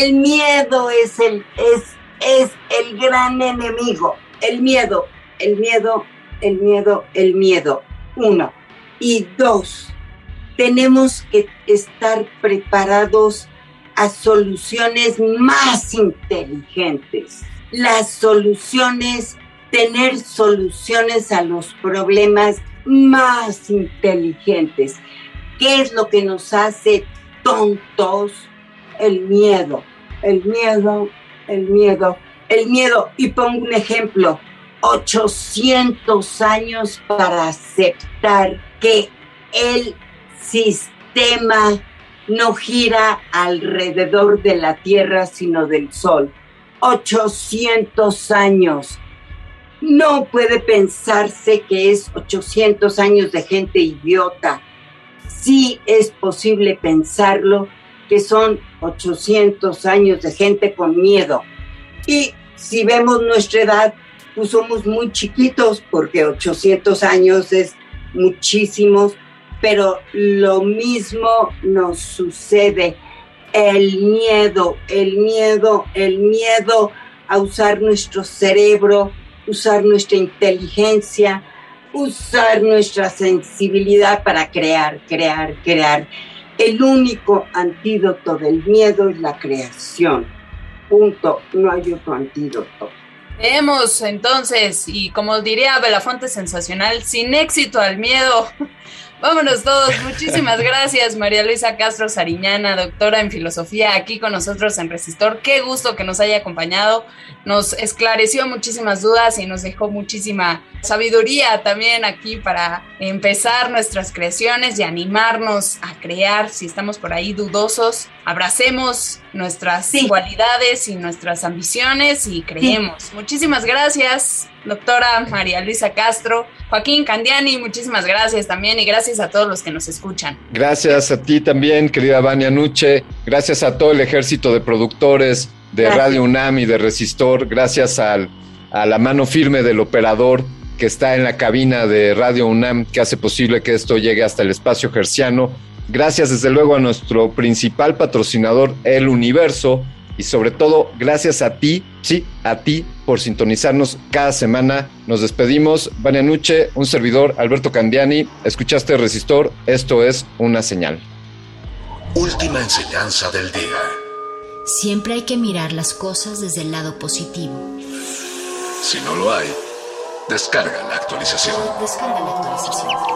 el miedo es el, es, es el gran enemigo. El miedo, el miedo, el miedo, el miedo. Uno. Y dos, tenemos que estar preparados a soluciones más inteligentes. Las soluciones, tener soluciones a los problemas más inteligentes. ¿Qué es lo que nos hace tontos? El miedo, el miedo, el miedo, el miedo. Y pongo un ejemplo, 800 años para aceptar que el sistema no gira alrededor de la Tierra, sino del Sol. 800 años. No puede pensarse que es 800 años de gente idiota. Sí es posible pensarlo, que son 800 años de gente con miedo. Y si vemos nuestra edad, pues somos muy chiquitos, porque 800 años es muchísimos, pero lo mismo nos sucede. El miedo, el miedo, el miedo a usar nuestro cerebro, usar nuestra inteligencia, usar nuestra sensibilidad para crear, crear, crear. El único antídoto del miedo es la creación. Punto. No hay otro antídoto. Vemos entonces, y como diría Belafonte Sensacional, sin éxito al miedo. Vámonos todos. Muchísimas gracias, María Luisa Castro Sariñana, doctora en filosofía, aquí con nosotros en Resistor. Qué gusto que nos haya acompañado. Nos esclareció muchísimas dudas y nos dejó muchísima sabiduría también aquí para empezar nuestras creaciones y animarnos a crear. Si estamos por ahí dudosos, abracemos nuestras cualidades y nuestras ambiciones y creemos. Muchísimas gracias, doctora María Luisa Castro. Joaquín Candiani, muchísimas gracias también y gracias a todos los que nos escuchan. Gracias a ti también, querida Vania Nuche. Gracias a todo el ejército de productores de Gracias. Radio UNAM y de Resistor. Gracias al, a la mano firme del operador que está en la cabina de Radio UNAM, que hace posible que esto llegue hasta el espacio gerciano. Gracias desde luego a nuestro principal patrocinador, El Universo. Y sobre todo, gracias a ti, sí, a ti, por sintonizarnos cada semana. Nos despedimos. Vania Nuche, un servidor, Alberto Candiani. Escuchaste Resistor. Esto es una señal. Última enseñanza del día. Siempre hay que mirar las cosas desde el lado positivo. Si no lo hay, descarga la actualización. Descarga la actualización.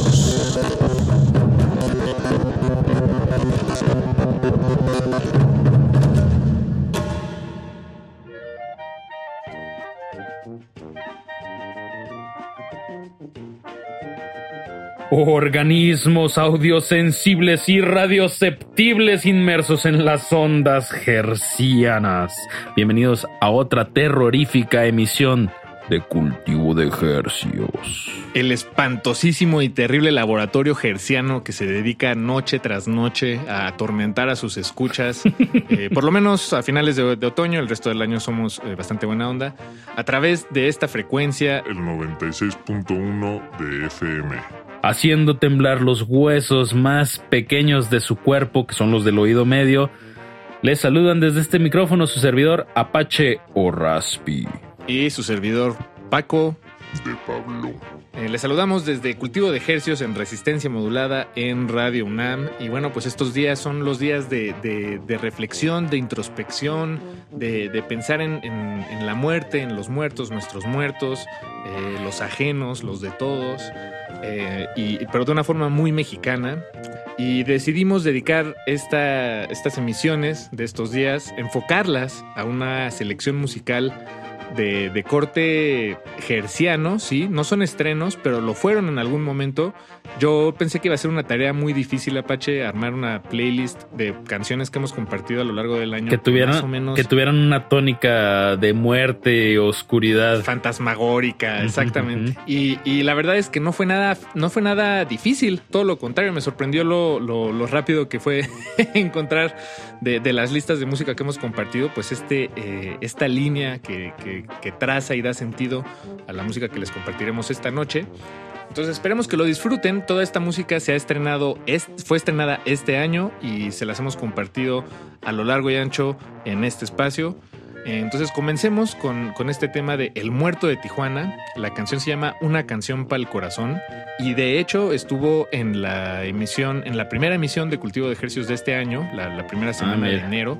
Organismos audiosensibles y radioceptibles inmersos en las ondas hercianas. Bienvenidos a otra terrorífica emisión de Cultivo de Hercios. El espantosísimo y terrible laboratorio herciano que se dedica noche tras noche a atormentar a sus escuchas, eh, por lo menos a finales de, de otoño, el resto del año somos eh, bastante buena onda, a través de esta frecuencia. El 96.1 de FM. Haciendo temblar los huesos más pequeños de su cuerpo, que son los del oído medio. Les saludan desde este micrófono su servidor Apache o Raspi. Y su servidor Paco. De Pablo. Eh, saludamos desde Cultivo de Ejercios en Resistencia Modulada en Radio UNAM. Y bueno, pues estos días son los días de, reflexión, de introspección, de, pensar en, en- en la muerte, en los muertos, nuestros muertos, eh, los ajenos, los de todos. eh, y, pero de una forma muy mexicana. Y decidimos dedicar esta- estas emisiones de estos días, enfocarlas a una selección musical de, de corte gerciano, sí, no son estrenos, pero lo fueron en algún momento. Yo pensé que iba a ser una tarea muy difícil, Apache, armar una playlist de canciones que hemos compartido a lo largo del año. Que más o tuvieran, menos que tuvieran una tónica de muerte, oscuridad. fantasmagórica, exactamente. y, y la verdad es que no fue nada, no fue nada difícil, todo lo contrario, me sorprendió lo, lo- lo rápido que fue encontrar de, de las listas de música que hemos compartido, pues este, eh, esta línea que, que- que traza y da sentido a la música que les compartiremos esta noche. Entonces esperemos que lo disfruten. Toda esta música se ha estrenado, es- fue estrenada este año y se las hemos compartido a lo largo y ancho en este espacio. Eh, Entonces comencemos con, con este tema de El Muerto de Tijuana. La canción se llama Una canción para el corazón y de hecho estuvo en la emisión, en la primera emisión de Cultivo de Ejercicios de este año, la, la primera semana de mira. enero.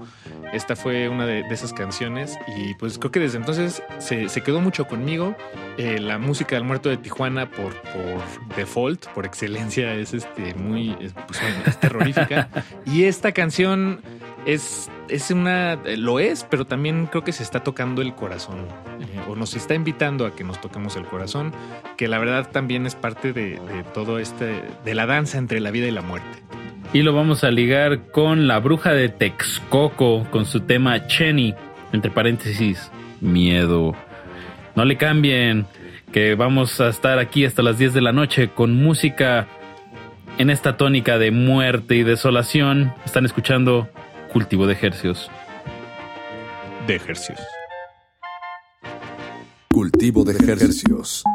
Esta fue una de, de esas canciones y pues creo que desde entonces se, se quedó mucho conmigo. Eh, la música del Muerto de Tijuana por, por default, por excelencia, es este muy es, pues, es terrorífica. y esta canción es, es una, eh, lo es, pero también creo que se está tocando el corazón, eh, o nos está invitando a que nos toquemos el corazón, que la verdad también es parte de, de todo este, de la danza entre la vida y la muerte. Y lo vamos a ligar con la bruja de Texcoco, con su tema Chenny, entre paréntesis, miedo. No le cambien, que vamos a estar aquí hasta las 10 de la noche con música en esta tónica de muerte y desolación. Están escuchando Cultivo de Ejercios. De ejercicios. Cultivo de ejercicios.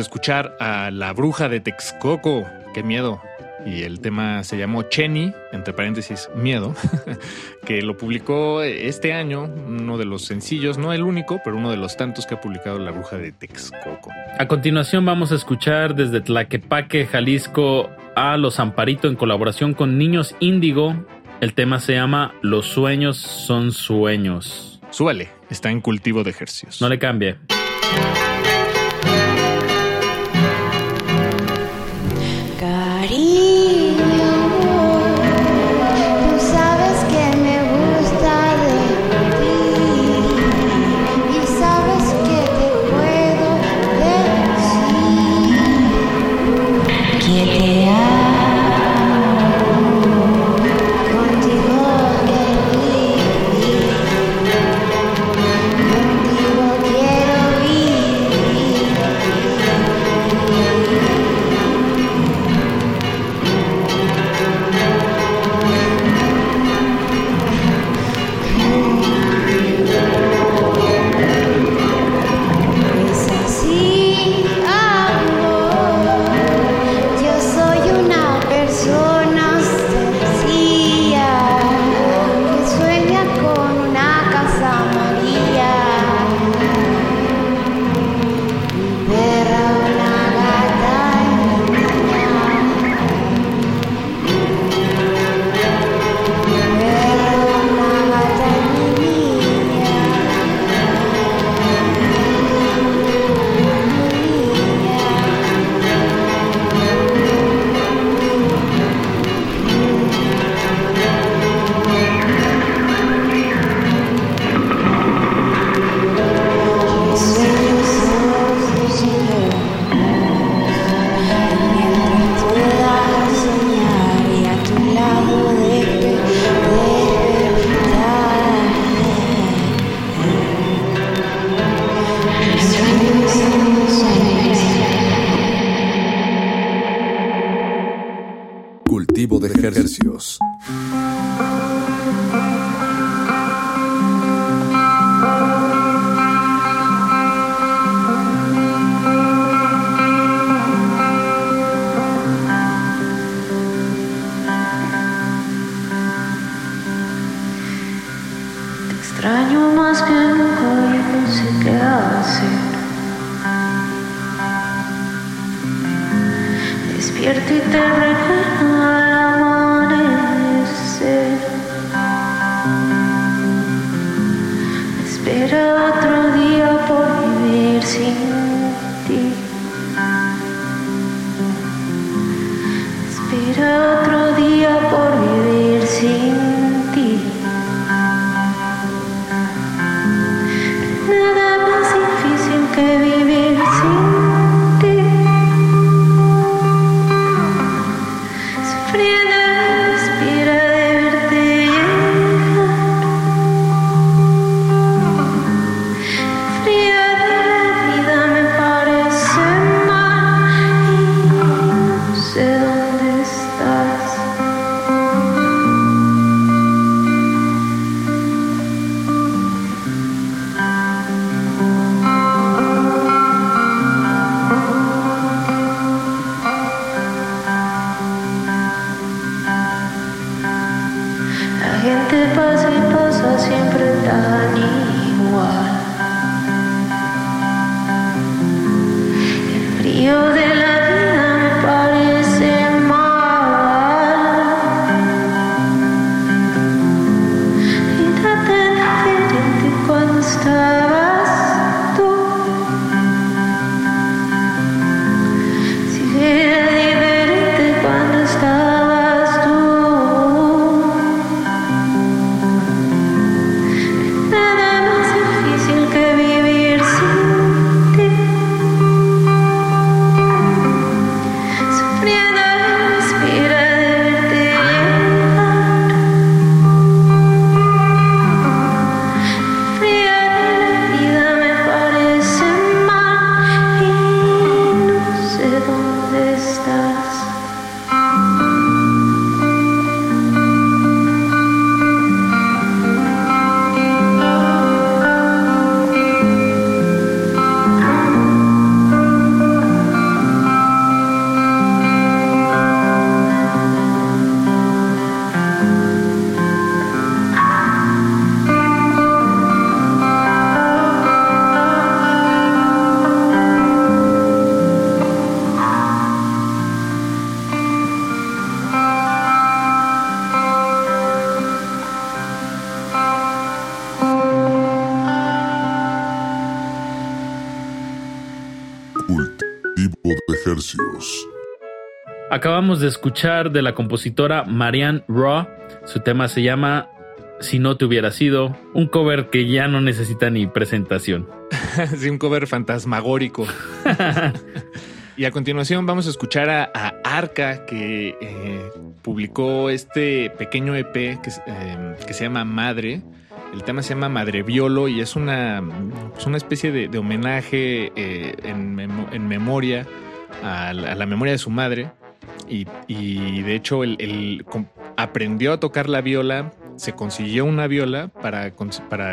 De escuchar a La Bruja de Texcoco. Qué miedo. Y el tema se llamó Chenny, entre paréntesis, miedo, que lo publicó este año, uno de los sencillos, no el único, pero uno de los tantos que ha publicado La Bruja de Texcoco. A continuación vamos a escuchar desde Tlaquepaque, Jalisco, a Los Amparito en colaboración con Niños Índigo. El tema se llama Los sueños son sueños. Súbale, está en cultivo de ejercicios. No le cambie. Acabamos de escuchar de la compositora Marianne Raw. Su tema se llama Si no te hubiera sido, un cover que ya no necesita ni presentación. sí, un cover fantasmagórico. y a continuación vamos a escuchar a, a Arca, que eh, publicó este pequeño EP que, eh, que se llama Madre. El tema se llama Madre Violo y es una, es una especie de, de homenaje eh, en memoria a la, memoria de su madre. Y, de hecho, él, aprendió a tocar la viola, se consiguió una viola para,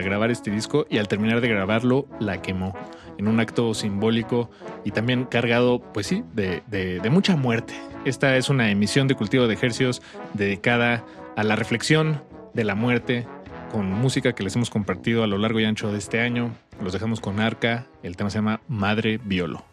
grabar este disco y al terminar de grabarlo la quemó en un acto simbólico y también cargado, pues sí, de, de- mucha muerte. Esta es una emisión de Cultivo de Ejercios dedicada a la reflexión de la muerte con música que les hemos compartido a lo largo y ancho de este año. Los dejamos con Arca, el tema se llama Madre Violo.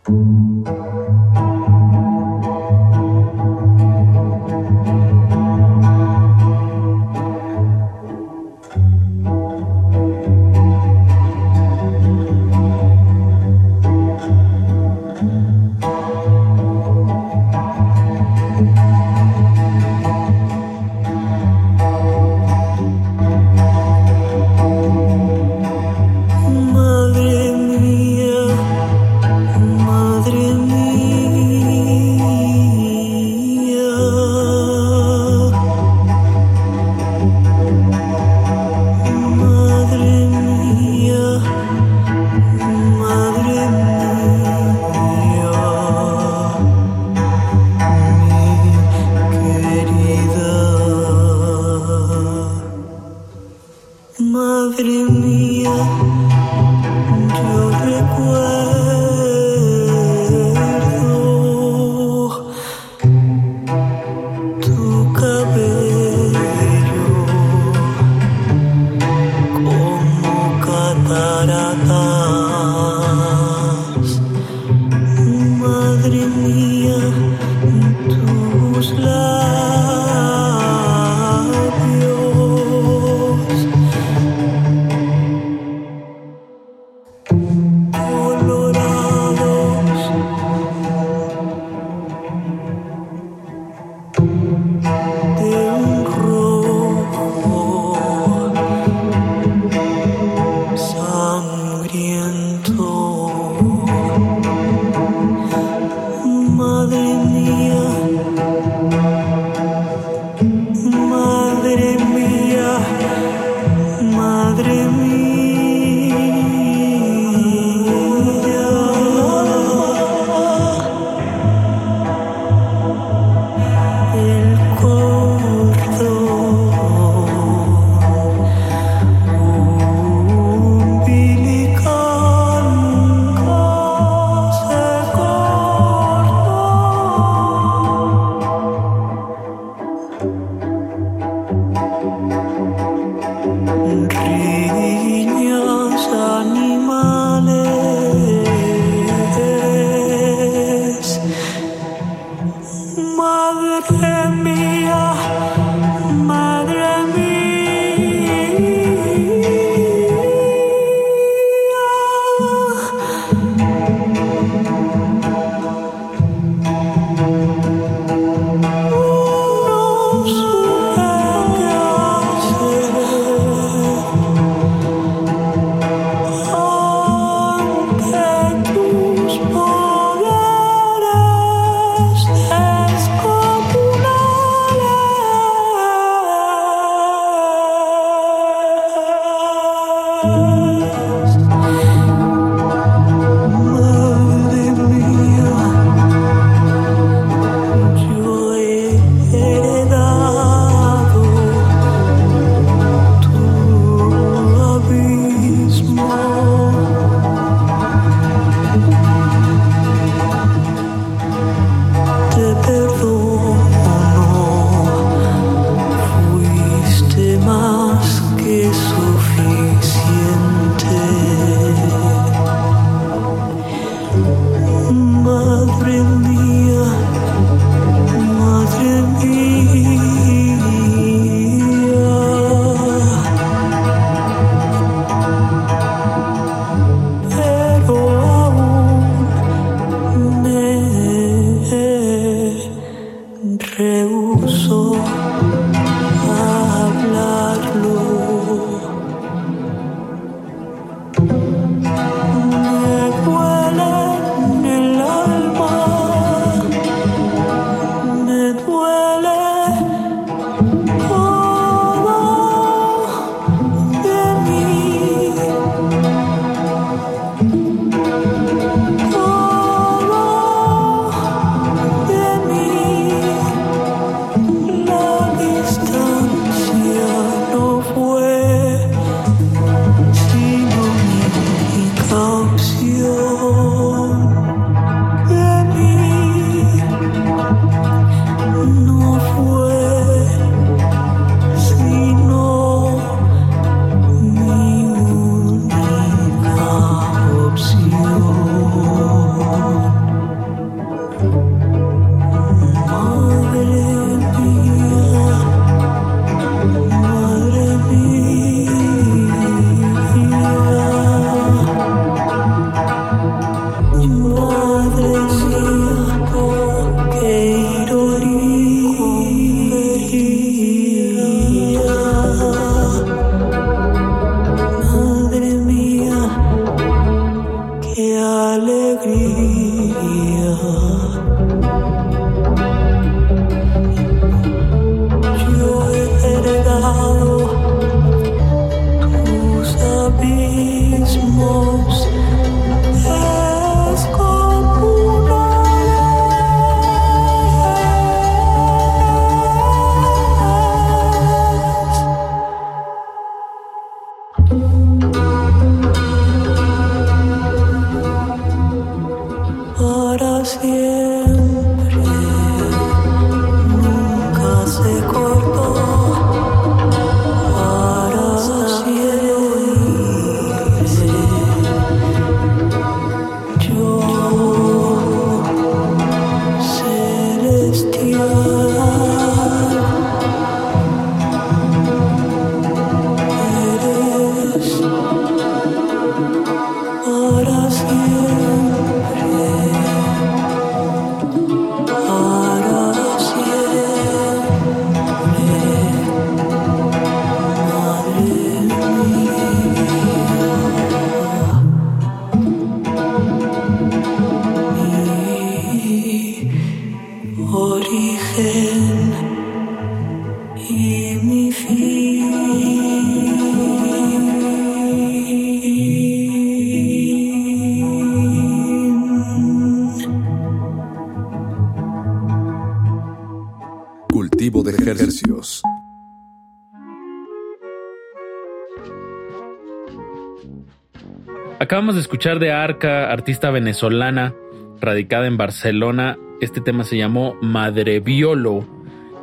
Escuchar de Arca, artista venezolana, radicada en Barcelona. Este tema se llamó Madre Violo.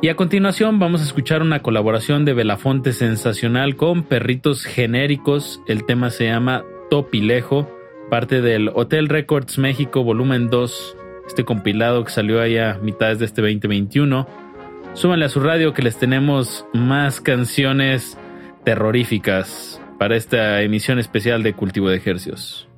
Y a continuación vamos a escuchar una colaboración de Belafonte sensacional con Perritos Genéricos. El tema se llama Topilejo, parte del Hotel Records México Volumen 2, este compilado que salió allá a mitades de este 2021. Súbanle a su radio que les tenemos más canciones terroríficas para esta emisión especial de Cultivo de Ejercios.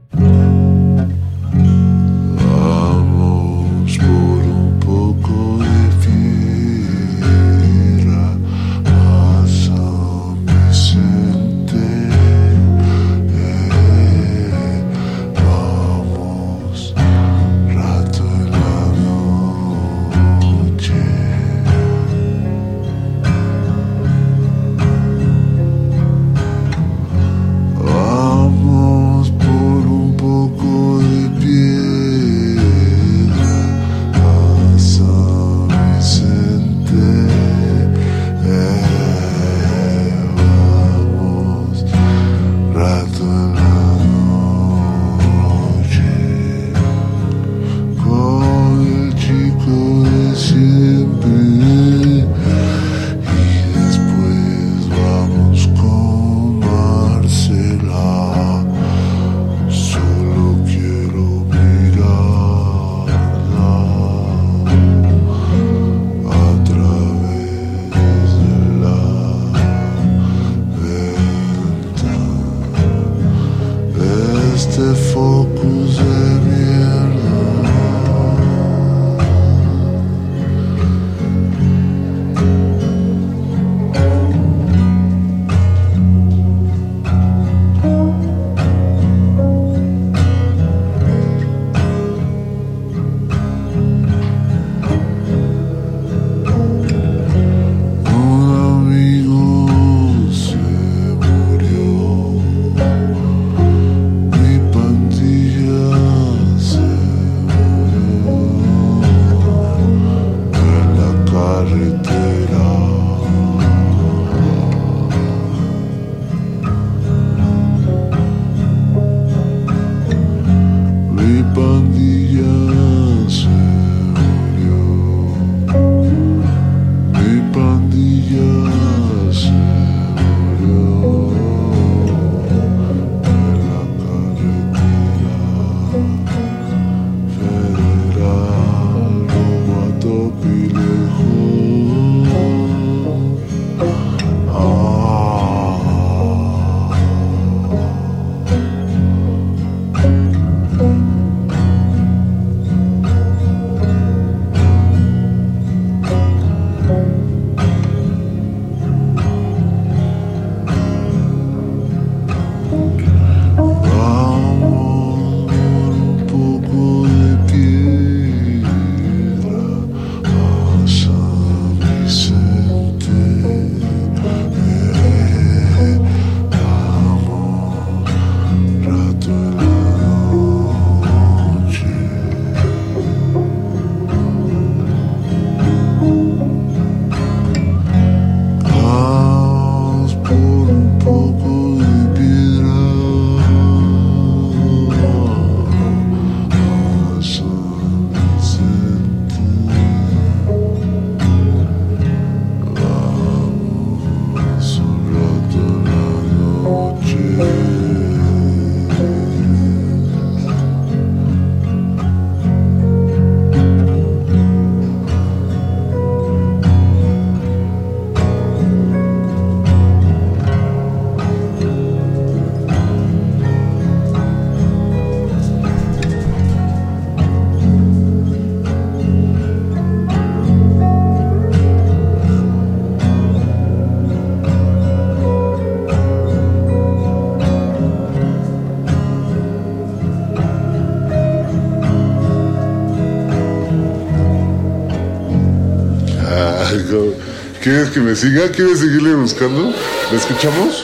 Que me siga? ¿Quieres seguirle buscando? ¿La escuchamos?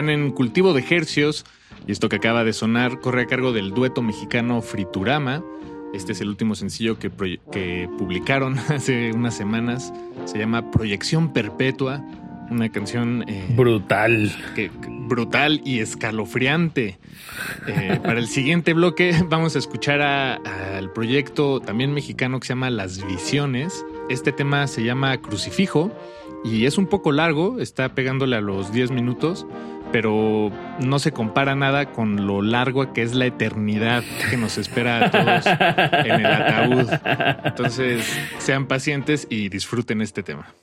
Están en cultivo de hercios y esto que acaba de sonar corre a cargo del dueto mexicano Friturama. Este es el último sencillo que, que publicaron hace unas semanas. Se llama Proyección Perpetua, una canción eh, brutal. que- brutal y escalofriante. Eh, para el siguiente bloque vamos a escuchar al proyecto también mexicano que se llama Las Visiones. Este tema se llama Crucifijo y es un poco largo, está pegándole a los 10 minutos, pero no se compara nada con lo largo que es la eternidad que nos espera a todos en el ataúd. Entonces, sean pacientes y disfruten este tema.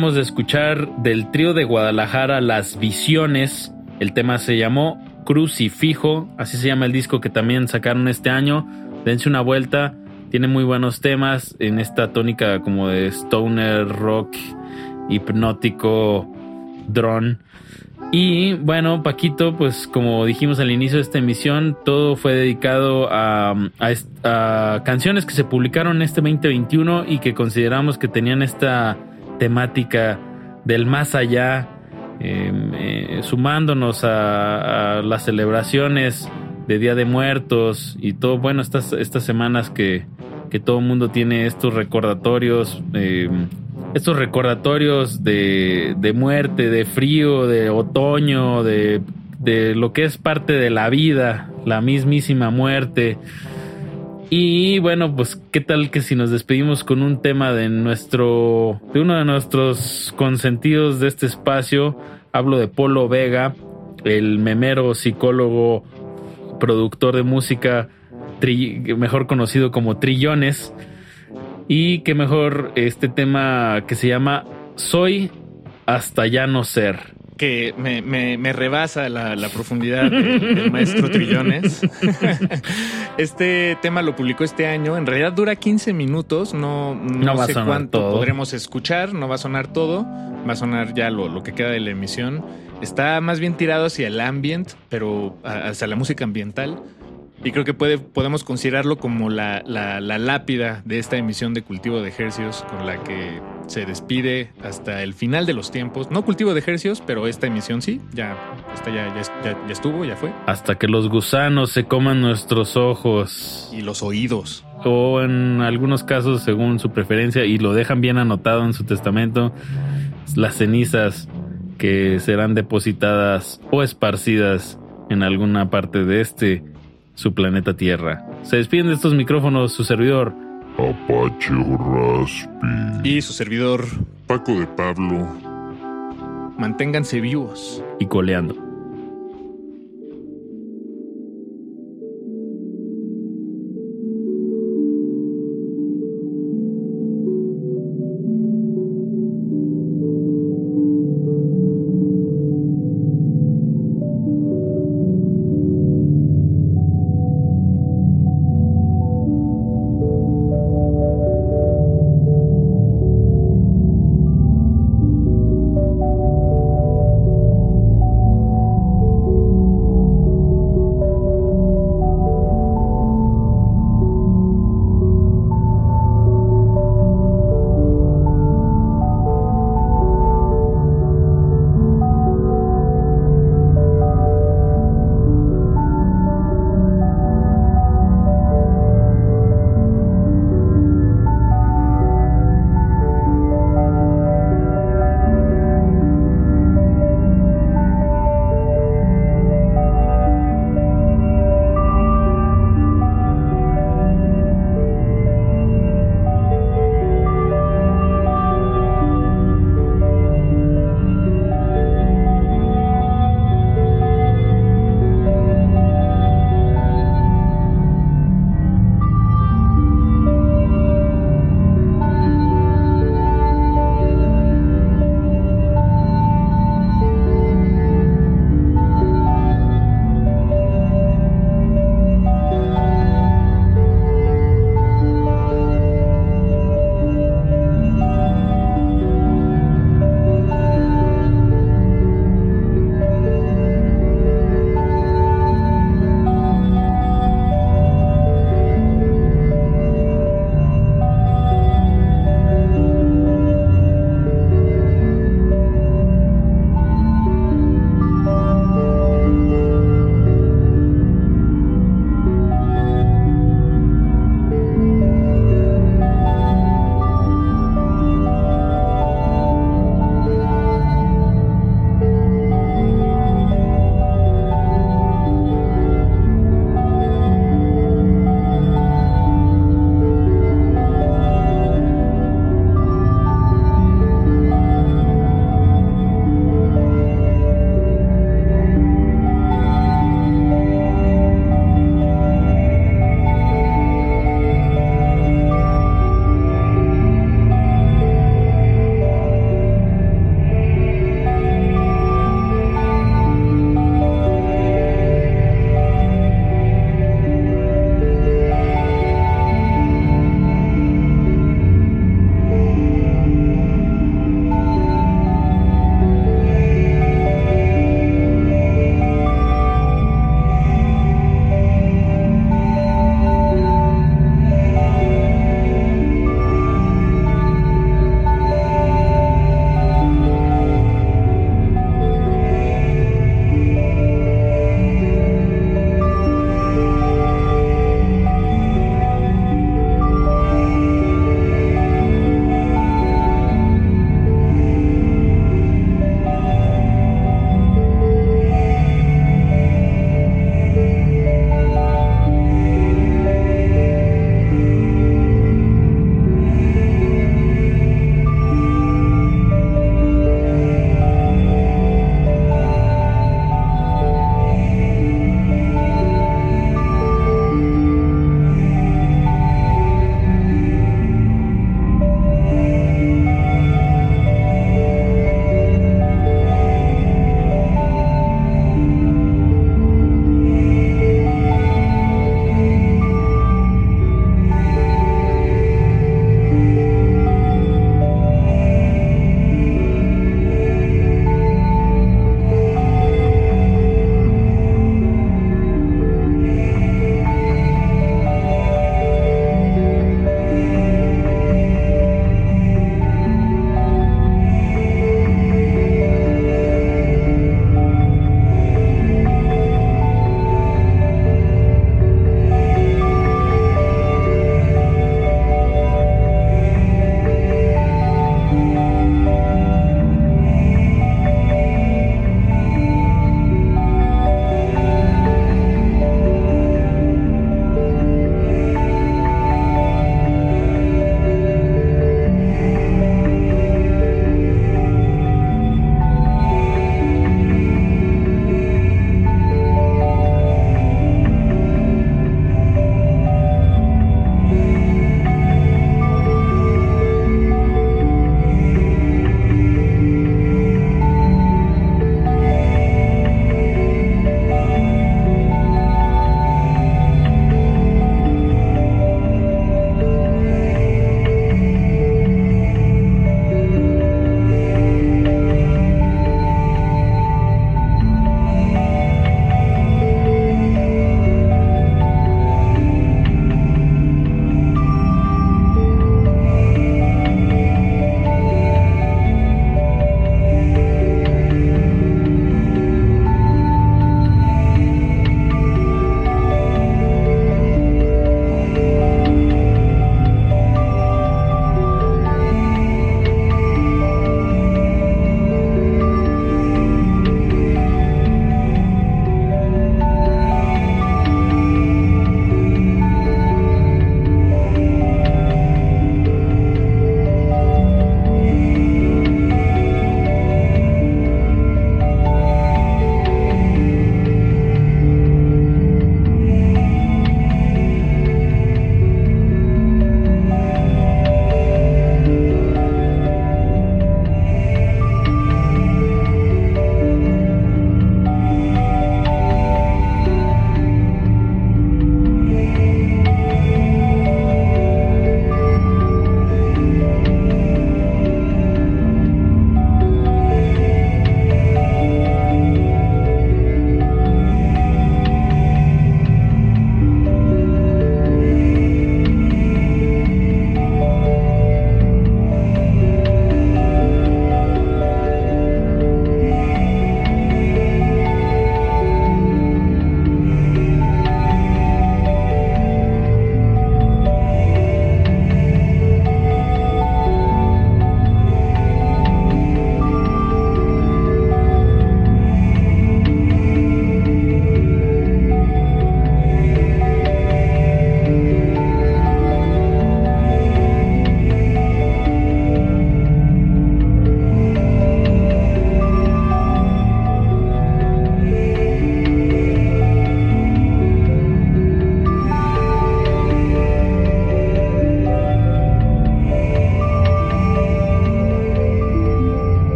De escuchar del trío de Guadalajara Las Visiones. El tema se llamó Crucifijo, así se llama el disco que también sacaron este año. Dense una vuelta, tiene muy buenos temas en esta tónica como de stoner rock, hipnótico, drone. Y bueno, Paquito, pues como dijimos al inicio de esta emisión, todo fue dedicado a, a a canciones que se publicaron este 2021 y que consideramos que tenían esta temática del más allá, eh, eh, sumándonos a, las celebraciones de Día de Muertos y todo, bueno, estas, estas semanas que, que todo el mundo tiene estos recordatorios, eh, estos recordatorios de, de muerte, de frío, de otoño, de, de lo que es parte de la vida, la mismísima muerte. Y bueno, pues qué tal que si nos despedimos con un tema de nuestro, de uno de nuestros consentidos de este espacio, hablo de Polo Vega, el memero psicólogo, productor de música, mejor conocido como Trillones, y que mejor este tema que se llama Soy hasta ya no ser. Que me, me- me rebasa la, la profundidad de- del maestro Trillones. este tema lo publicó este año. En realidad dura 15 minutos. No, no, No sé cuánto todo. podremos escuchar. No va a sonar todo. Va a sonar ya lo, lo que queda de la emisión. Está más bien tirado hacia el ambient, pero hacia la música ambiental. Y creo que puede, podemos considerarlo como la, la- la lápida de esta emisión de Cultivo de Hercios, con la que se despide hasta el final de los tiempos. No Cultivo de Hercios, pero esta emisión sí, ya, esta ya, ya, ya- ya estuvo, ya fue. Hasta que los gusanos se coman nuestros ojos. Y los oídos. O en algunos casos, según su preferencia, y lo dejan bien anotado en su testamento, las cenizas que serán depositadas o esparcidas en alguna parte de este, su planeta Tierra. Se despiden de estos micrófonos su servidor. Apache Raspi. Y su servidor, Paco de Pablo. manténganse vivos. Y coleando.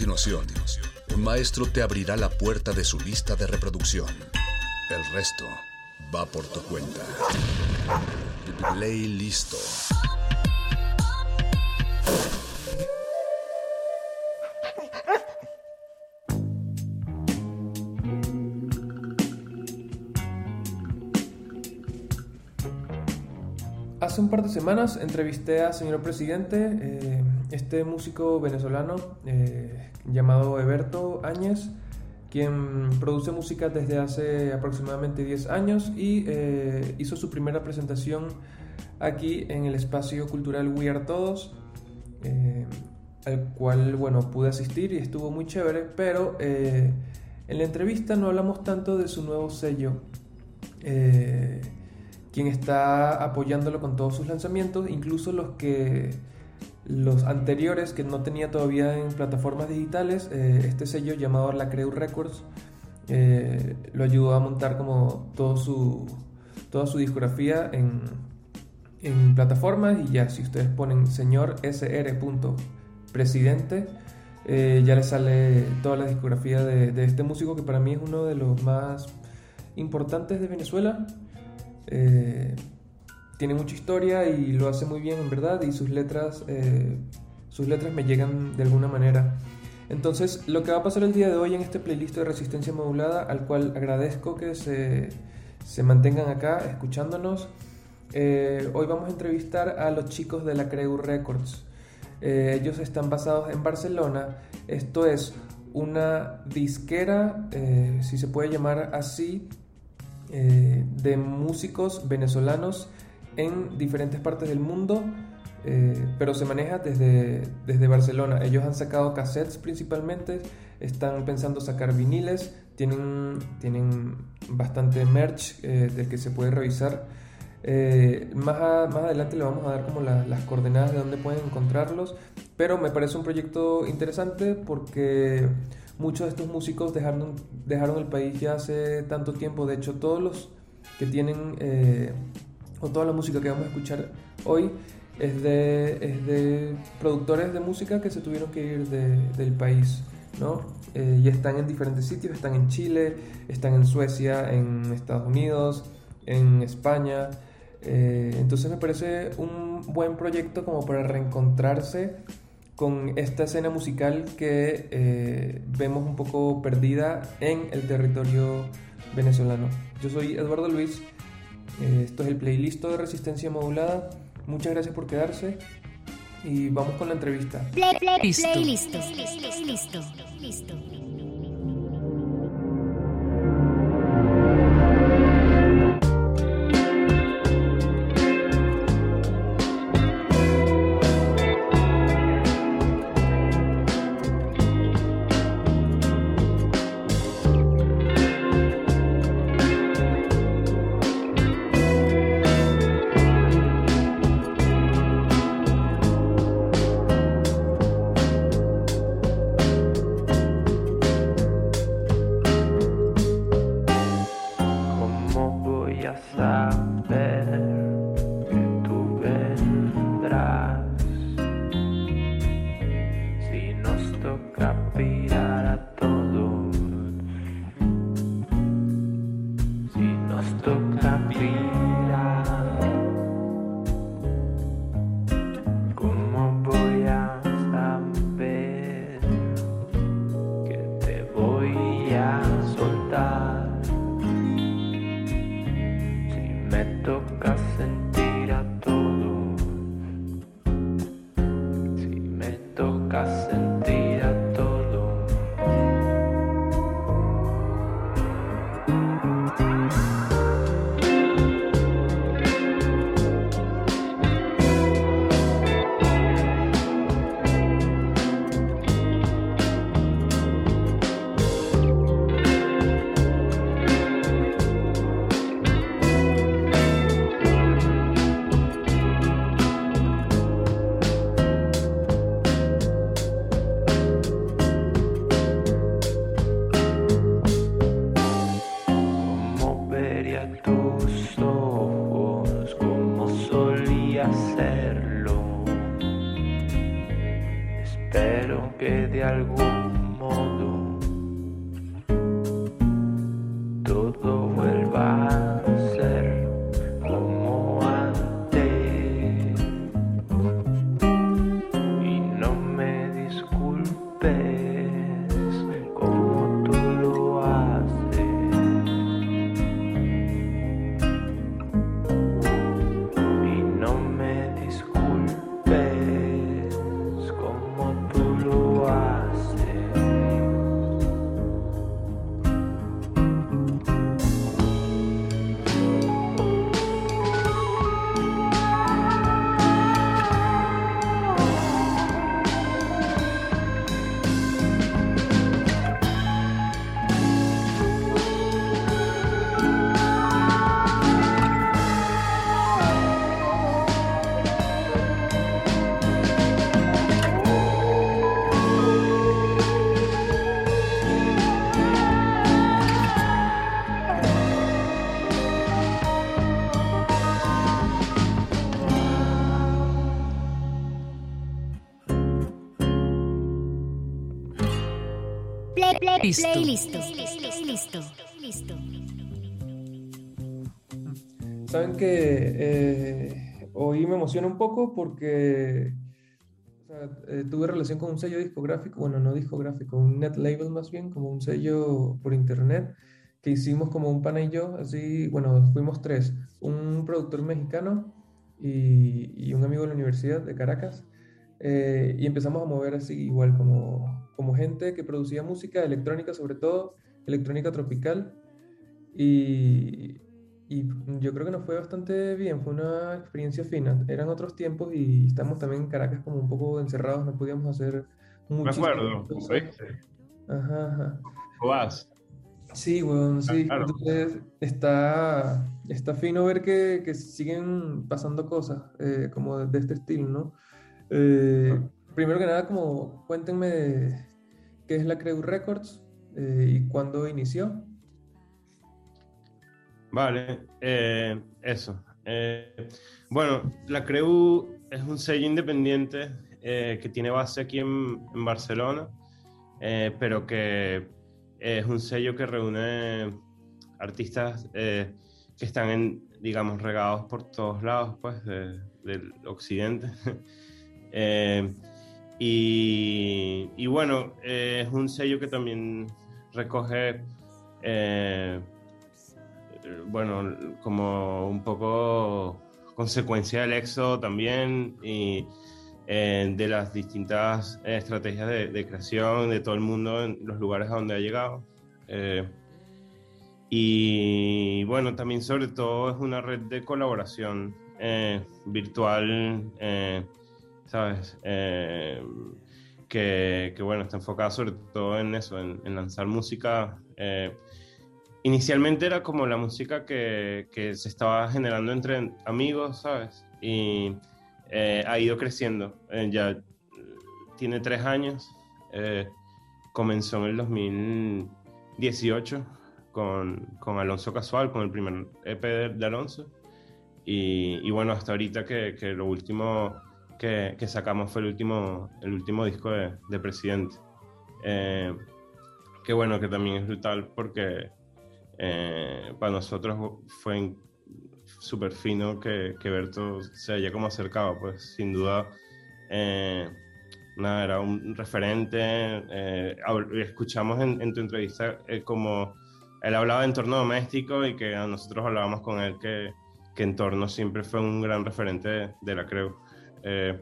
Continuación, un maestro te abrirá la puerta de su lista de reproducción. El resto va por tu cuenta. Play listo. Hace un par de semanas entrevisté a señor presidente, eh, este músico venezolano eh, llamado Eberto Áñez, quien produce música desde hace aproximadamente 10 años y eh, hizo su primera presentación aquí en el espacio cultural We Are Todos, eh, al cual bueno, pude asistir y estuvo muy chévere, pero en la entrevista no hablamos tanto de su nuevo sello, quien está apoyándolo con todos sus lanzamientos, incluso los que los anteriores que no tenía todavía en plataformas digitales, eh, este sello llamado La Creu Records eh, lo ayudó a montar como su, toda su discografía en, en plataformas y ya si ustedes ponen señor sr. presidente eh, ya les sale toda la discografía de este músico que para mí es uno de los más importantes de Venezuela. Tiene mucha historia y lo hace muy bien en verdad y sus letras, eh, sus letras me llegan de alguna manera. Entonces, lo que va a pasar el día de hoy en este playlist de Resistencia Modulada, al cual agradezco que se, se mantengan acá escuchándonos, eh, hoy vamos a entrevistar a los chicos de la Creu Records. Eh, ellos están basados en Barcelona. Esto es una disquera, si se puede llamar así, de músicos venezolanos en diferentes partes del mundo, eh, pero se maneja desde, desde Barcelona. Ellos han sacado cassettes principalmente, están pensando sacar viniles, tienen, tienen bastante merch eh, del que se puede revisar. Eh, más, más adelante le vamos a dar como la- las coordenadas de dónde pueden encontrarlos, pero me parece un proyecto interesante porque muchos de estos músicos dejaron, dejaron el país ya hace tanto tiempo, de hecho todos los que tienen, o toda la música que vamos a escuchar hoy es de, es de productores de música que se tuvieron que ir de- del país, ¿no? Eh, y están en diferentes sitios, están en Chile, están en Suecia, en Estados Unidos, en España. Eh, entonces me parece un buen proyecto como para reencontrarse con esta escena musical que eh, vemos un poco perdida en el territorio venezolano. Yo soy Eduardo Luis, esto es el playlist de Resistencia Modulada. Muchas gracias por quedarse y vamos con la entrevista. Play, play, Listo. play, listo. Listo. Listo. Listo. Listo. Listo. Listo. Saben que eh, hoy me emociona un poco porque o sea, eh, tuve relación con un sello discográfico, bueno, no discográfico, un net label más bien, como un sello por internet, que hicimos como un pana y yo, así, bueno, fuimos tres, un productor mexicano y, y un amigo de la universidad de Caracas, eh, y empezamos a mover así igual como, como gente que producía música electrónica sobre todo, electrónica tropical, y, y yo creo que nos fue bastante bien, fue una experiencia fina. Eran otros tiempos y estamos también en Caracas como un poco encerrados, no podíamos hacer Me muchísimas acuerdo. ¿oíste? Ajá, ajá. Vas. Sí, weón, sí. claro. Entonces está, está fino ver que, que siguen pasando cosas eh, como de, de este estilo, ¿no? Eh, primero que nada, como cuéntenme de qué es la Creu Records eh, y cuándo inició. Vale, eh, eso. Eh, bueno, la Creu es un sello independiente que tiene base aquí en, Barcelona, pero que es un sello que reúne artistas que están, en, digamos, regados por todos lados, pues, de- del occidente. Y, bueno, eh, es un sello que también recoge eh, bueno, como un poco consecuencia del éxodo también y eh, de las distintas estrategias de, de creación de todo el mundo en los lugares a donde ha llegado. Eh, y bueno, también sobre todo es una red de colaboración virtual, ¿sabes? Eh, que, que, bueno, está enfocada sobre todo en eso, en, lanzar música. eh, inicialmente era como la música que, que se estaba generando entre amigos, ¿sabes? Y eh, ha ido creciendo. Ya tiene tres años. comenzó en el 2018 con, con Alonso Casual, con el primer EP de, de Alonso. Y, y bueno, hasta ahorita que, que lo último que, que sacamos fue el último, el último disco de, de Presidente. Eh, que bueno, que también es brutal porque eh, para nosotros fue súper fino que, que Berto se haya como acercado, pues sin duda, eh, nada, era un referente. eh, escuchamos en, en tu entrevista eh, como él hablaba de entorno doméstico y que a nosotros hablábamos con él que, que entorno siempre fue un gran referente de, de la Creu. Eh,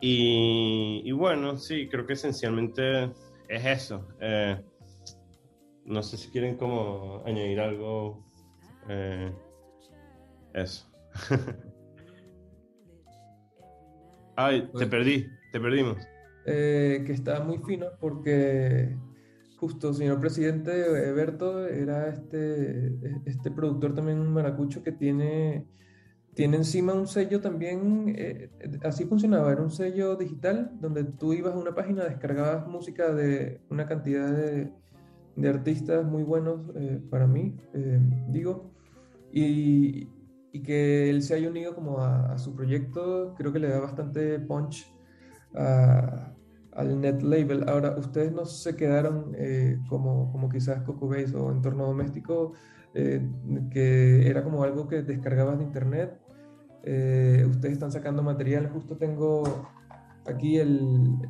y, y bueno, sí, creo que esencialmente es eso. Eh, no sé si quieren como añadir algo. eh, eso. Ay, te perdí, te perdimos. eh, que está muy fino porque justo señor presidente Eberto era este, este productor también maracucho que tiene, tiene encima un sello también, eh, así funcionaba, era un sello digital donde tú ibas a una página, descargabas música de una cantidad de, de artistas muy buenos eh, para mí, eh, digo, y, y que él se haya unido como a, a su proyecto, creo que le da bastante punch a, al net label. Ahora, ustedes no se quedaron eh, como, como quizás Coco Base o entorno doméstico, eh, que era como algo que descargabas de internet. Eh, ustedes están sacando material. Justo tengo aquí el,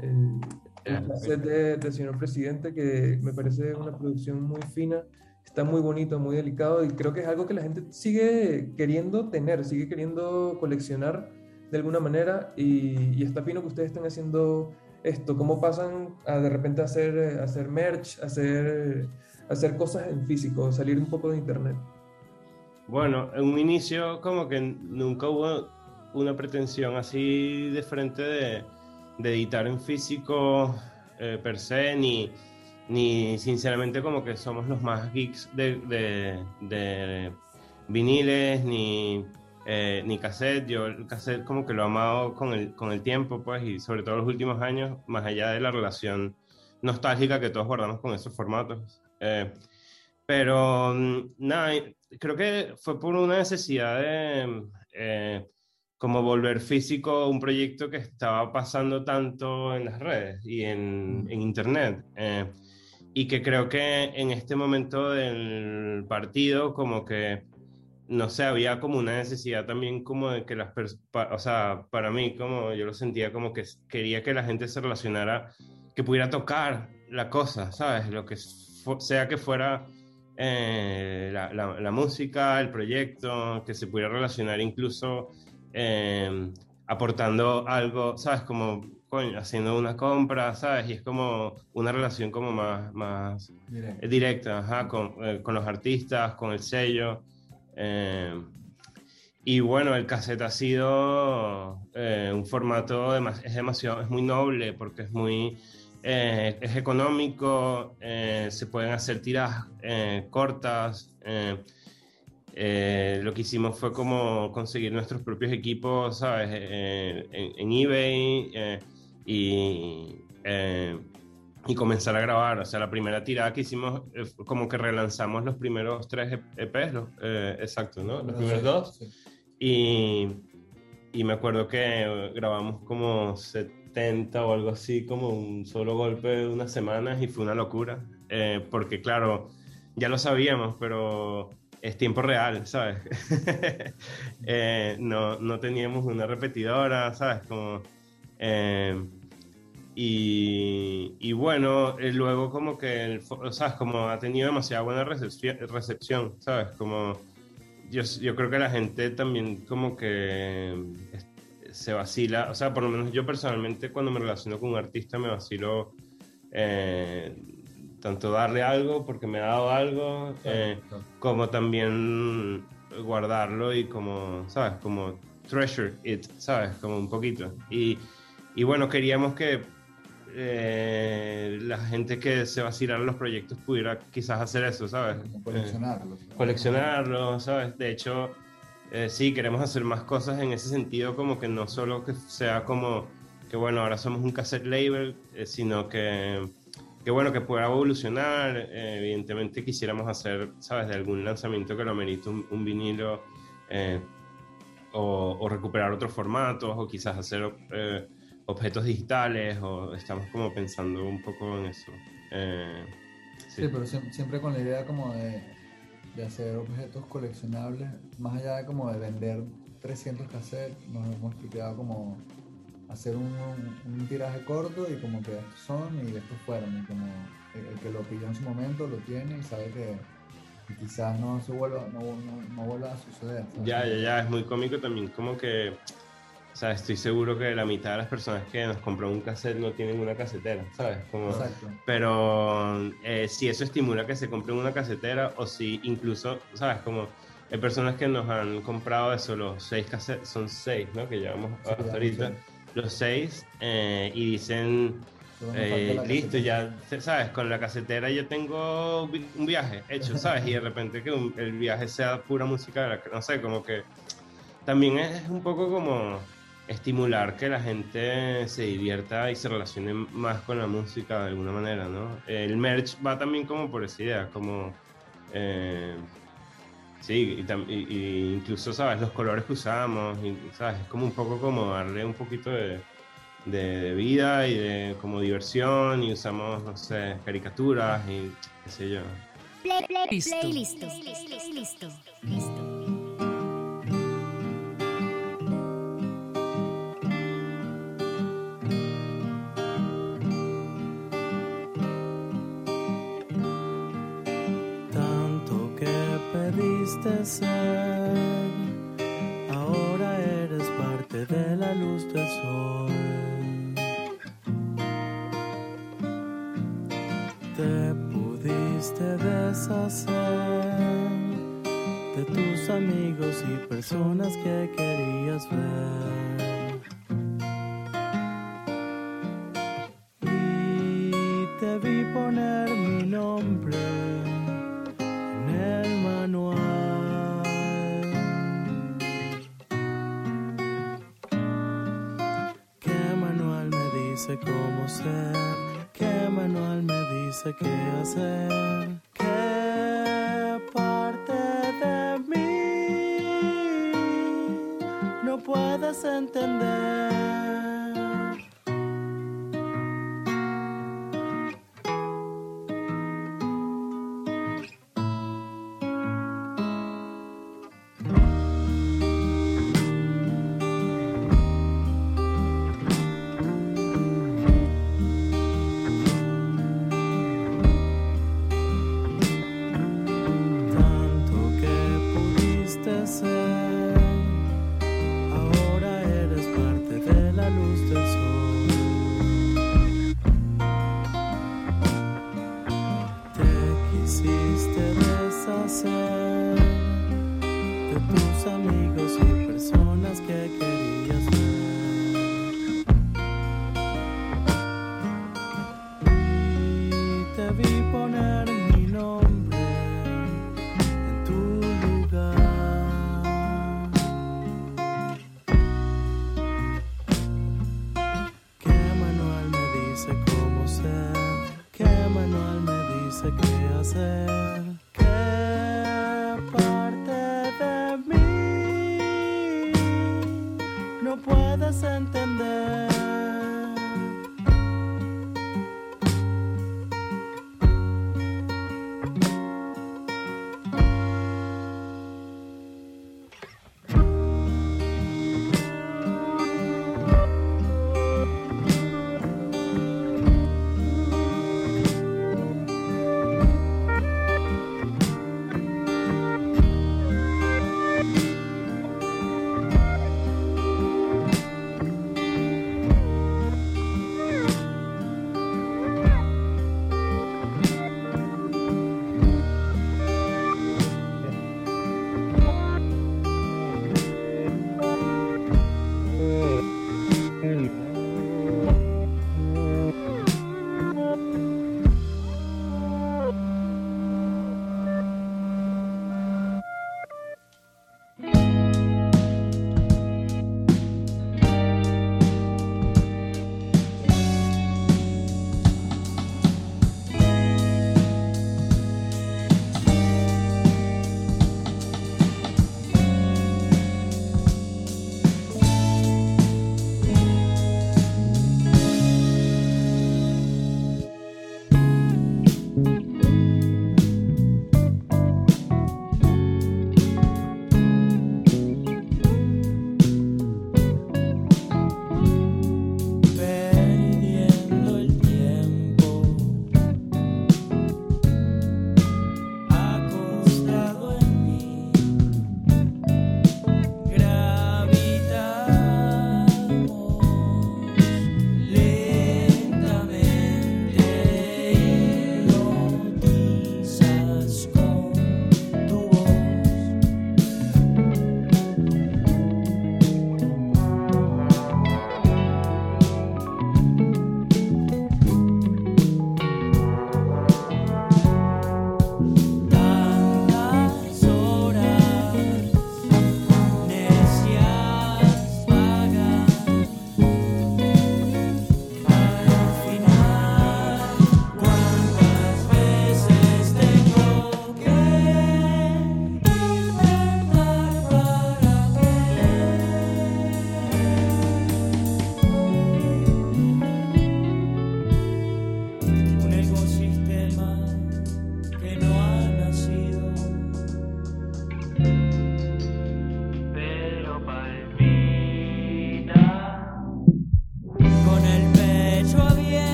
el, el cassette de- del señor presidente, que me parece una producción muy fina. Está muy bonito, muy delicado y creo que es algo que la gente sigue queriendo tener, sigue queriendo coleccionar de alguna manera y, y está fino que ustedes estén haciendo esto. ¿Cómo pasan a de repente hacer, hacer merch, hacer, hacer cosas en físico, salir un poco de internet? Bueno, en un inicio como que nunca hubo una pretensión así de frente de, editar en físico eh, per se, ni, ni sinceramente como que somos los más geeks de, de- de viniles, ni, eh, ni cassette. Yo el cassette como que lo he amado con el, con el tiempo, pues, y sobre todo los últimos años, más allá de la relación nostálgica que todos guardamos con esos formatos. Eh, pero mm, nada, creo que fue por una necesidad de eh, como volver físico un proyecto que estaba pasando tanto en las redes y en, en internet. eh, y que creo que en este momento del partido como que no sé, había como una necesidad también como de que las personas, o sea, para mí como yo lo sentía como que quería que la gente se relacionara, que pudiera tocar la cosa, ¿sabes? Lo que sea que fuera eh, la, la- la música, el proyecto, que se pudiera relacionar incluso eh, aportando algo, ¿sabes? Como coño, haciendo una compra, ¿sabes? Y es como una relación como más, más Directa. directa, ajá, con, eh, con los artistas, con el sello. eh, y bueno, el cassette ha sido eh, un formato, demas- es demasiado, es muy noble porque es muy, eh, es económico, eh, se pueden hacer tiras eh, cortas. eh, lo que hicimos fue como conseguir nuestros propios equipos, ¿sabes? En, en eBay y, y comenzar a grabar. O sea, la primera tirada que hicimos eh, como que relanzamos los primeros tres EPs, los, eh, exacto, ¿no? Los primeros dos. Y, y me acuerdo que grabamos como 70 o algo así, como un solo golpe de unas semanas y fue una locura. Eh, porque claro, ya lo sabíamos, pero es tiempo real, ¿sabes? Eh, no, no teníamos una repetidora, ¿sabes? Como, eh, y, y bueno, eh, luego como que, el ¿sabes? Como ha tenido demasiada buena recepción, ¿sabes? Como yo, yo creo que la gente también como que se vacila, o sea, por lo menos yo personalmente cuando me relaciono con un artista me vacilo eh, tanto darle algo porque me ha dado algo, eh, como también guardarlo y como, ¿sabes? Como treasure it, ¿sabes? Como un poquito. Y, y bueno, queríamos que eh, la gente que se vacilara los proyectos pudiera quizás hacer eso, ¿sabes? coleccionarlos. Eh, coleccionarlos, ¿sabes? De hecho, eh, sí, queremos hacer más cosas en ese sentido, como que no solo que sea como que bueno, ahora somos un cassette label, eh, sino que, que bueno, que pueda evolucionar. Eh, evidentemente quisiéramos hacer, ¿sabes? De algún lanzamiento que lo merite un, vinilo o, recuperar otros formatos o quizás hacer objetos digitales o estamos como pensando un poco en eso. Eh, Sí, pero siem- siempre con la idea como de, de hacer objetos coleccionables, más allá de como de vender 300 cassettes, nos hemos planteado como hacer un, un tiraje corto y como que estos son y estos fueron, y como el, el que lo pilló en su momento lo tiene y sabe que quizás no se vuelva, no, no- no vuelva a suceder. ¿sabes? Ya, ya, ya, es muy cómico también, como que, sea, estoy seguro que la mitad de las personas que nos compran un cassette no tienen una casetera, ¿sabes? Como, Exacto. Pero eh, si eso estimula que se compren una casetera o si incluso, ¿sabes? Como hay personas que nos han comprado eso, los seis cassettes, son seis, ¿no? Que llevamos Sí, hasta ahorita, los seis, eh, y dicen, eh, listo, casetera. ya, ¿sabes? Con la casetera ya tengo un viaje hecho, ¿sabes? Y de repente que un- el viaje sea pura música, no sé, como que también es un poco como estimular que la gente se divierta y se relacione más con la música de alguna manera, ¿no? El merch va también como por esa idea, como... eh, sí, y, y- incluso, ¿sabes? Los colores que usamos, y, ¿sabes? Es como un poco como darle un poquito de, de, vida y de como diversión y usamos, no sé, caricaturas y qué sé yo. Play, Listo. Listo. Tanto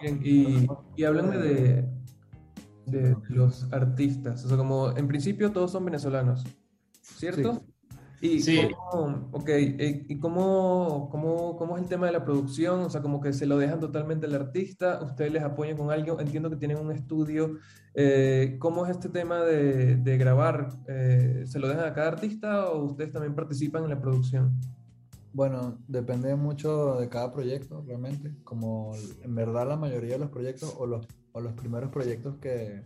Miren, y, y háblenme de, de los artistas. O sea, como en principio todos son venezolanos, ¿cierto? Y Sí. cómo, ok, eh, ¿y cómo, cómo, cómo es el tema de la producción? O sea, como que se lo dejan totalmente al artista, ustedes les apoyan con algo, entiendo que tienen un estudio. Eh, ¿cómo es este tema de, de grabar? Eh, ¿se lo dejan a cada artista o ustedes también participan en la producción? Bueno, depende mucho de cada proyecto, realmente. Como en verdad la mayoría de los proyectos o los, primeros proyectos que,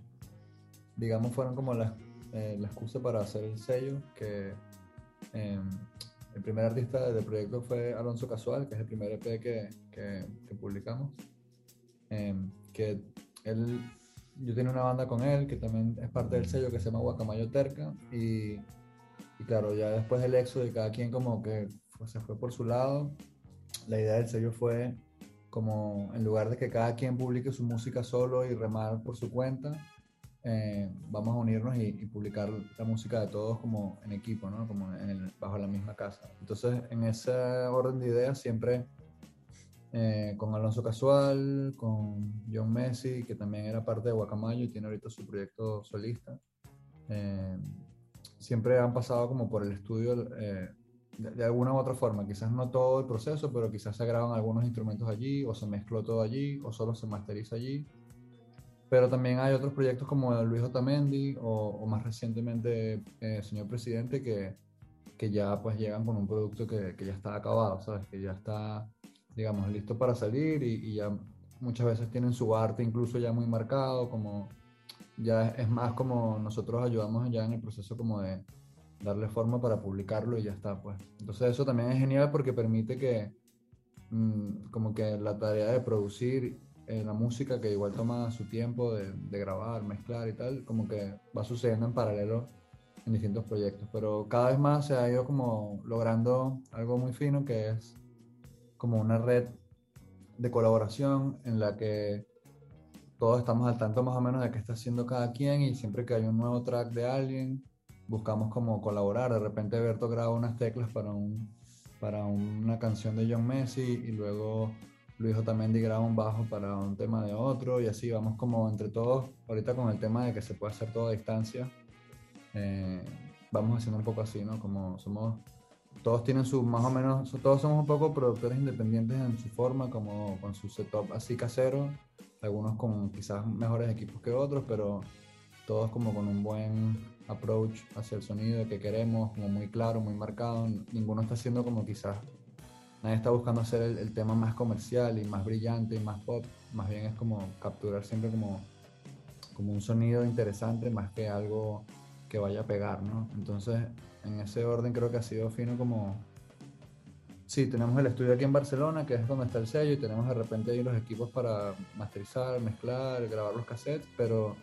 digamos, fueron como la, eh, la excusa para hacer el sello, que eh, el primer artista del proyecto fue Alonso Casual, que es el primer EP que, que- que publicamos. Eh, que él, yo tenía una banda con él, que también es parte del sello que se llama Guacamayo Terca, y, y claro, ya después del éxodo de cada quien como que fue- se fue por su lado, la idea del sello fue como en lugar de que cada quien publique su música solo y remar por su cuenta, eh, vamos a unirnos y, y publicar la música de todos como en equipo, ¿no? Como en el- bajo la misma casa. Entonces, en ese orden de ideas siempre eh, con Alonso Casual, con John Messi, que también era parte de Guacamayo y tiene ahorita su proyecto solista. Eh, siempre han pasado como por el estudio eh, de, alguna u otra forma, quizás no todo el proceso, pero quizás se graban algunos instrumentos allí, o se mezcló todo allí, o solo se masteriza allí. Pero también hay otros proyectos como Luis Otamendi o, o más recientemente eh, Señor Presidente que, que ya pues llegan con un producto que, que ya está acabado, ¿sabes? Que ya está, digamos, listo para salir y, ya muchas veces tienen su arte incluso ya muy marcado, como ya es, es más como nosotros ayudamos ya en el proceso como de darle forma para publicarlo y ya está, pues. Entonces eso también es genial porque permite que mm, como que la tarea de producir eh, la música, que igual toma su tiempo de, de grabar, mezclar y tal, como que va sucediendo en paralelo en distintos proyectos. Pero cada vez más se ha ido como logrando algo muy fino que es como una red de colaboración en la que todos estamos al tanto más o menos de qué está haciendo cada quien y siempre que hay un nuevo track de alguien, buscamos como colaborar. De repente Berto graba unas teclas para, un, para una canción de John Messi y luego Luis Otamendi graba un bajo para un tema de otro y así vamos como entre todos, ahorita con el tema de que se puede hacer todo a distancia, eh, vamos haciendo un poco así, ¿no? Como somos, todos tienen su, más o menos, todos somos un poco productores independientes en su forma, como con su setup así casero, algunos con quizás mejores equipos que otros, pero todos como con un buen approach hacia el sonido que queremos, como muy claro, muy marcado, ninguno está haciendo como quizás nadie está buscando hacer el, el, tema más comercial y más brillante y más pop, más bien es como capturar siempre como, como un sonido interesante más que algo que vaya a pegar, ¿no? Entonces, en ese orden creo que ha sido fino como... Sí, tenemos el estudio aquí en Barcelona, que es donde está el sello, y tenemos de repente ahí los equipos para masterizar, mezclar, grabar los cassettes, pero,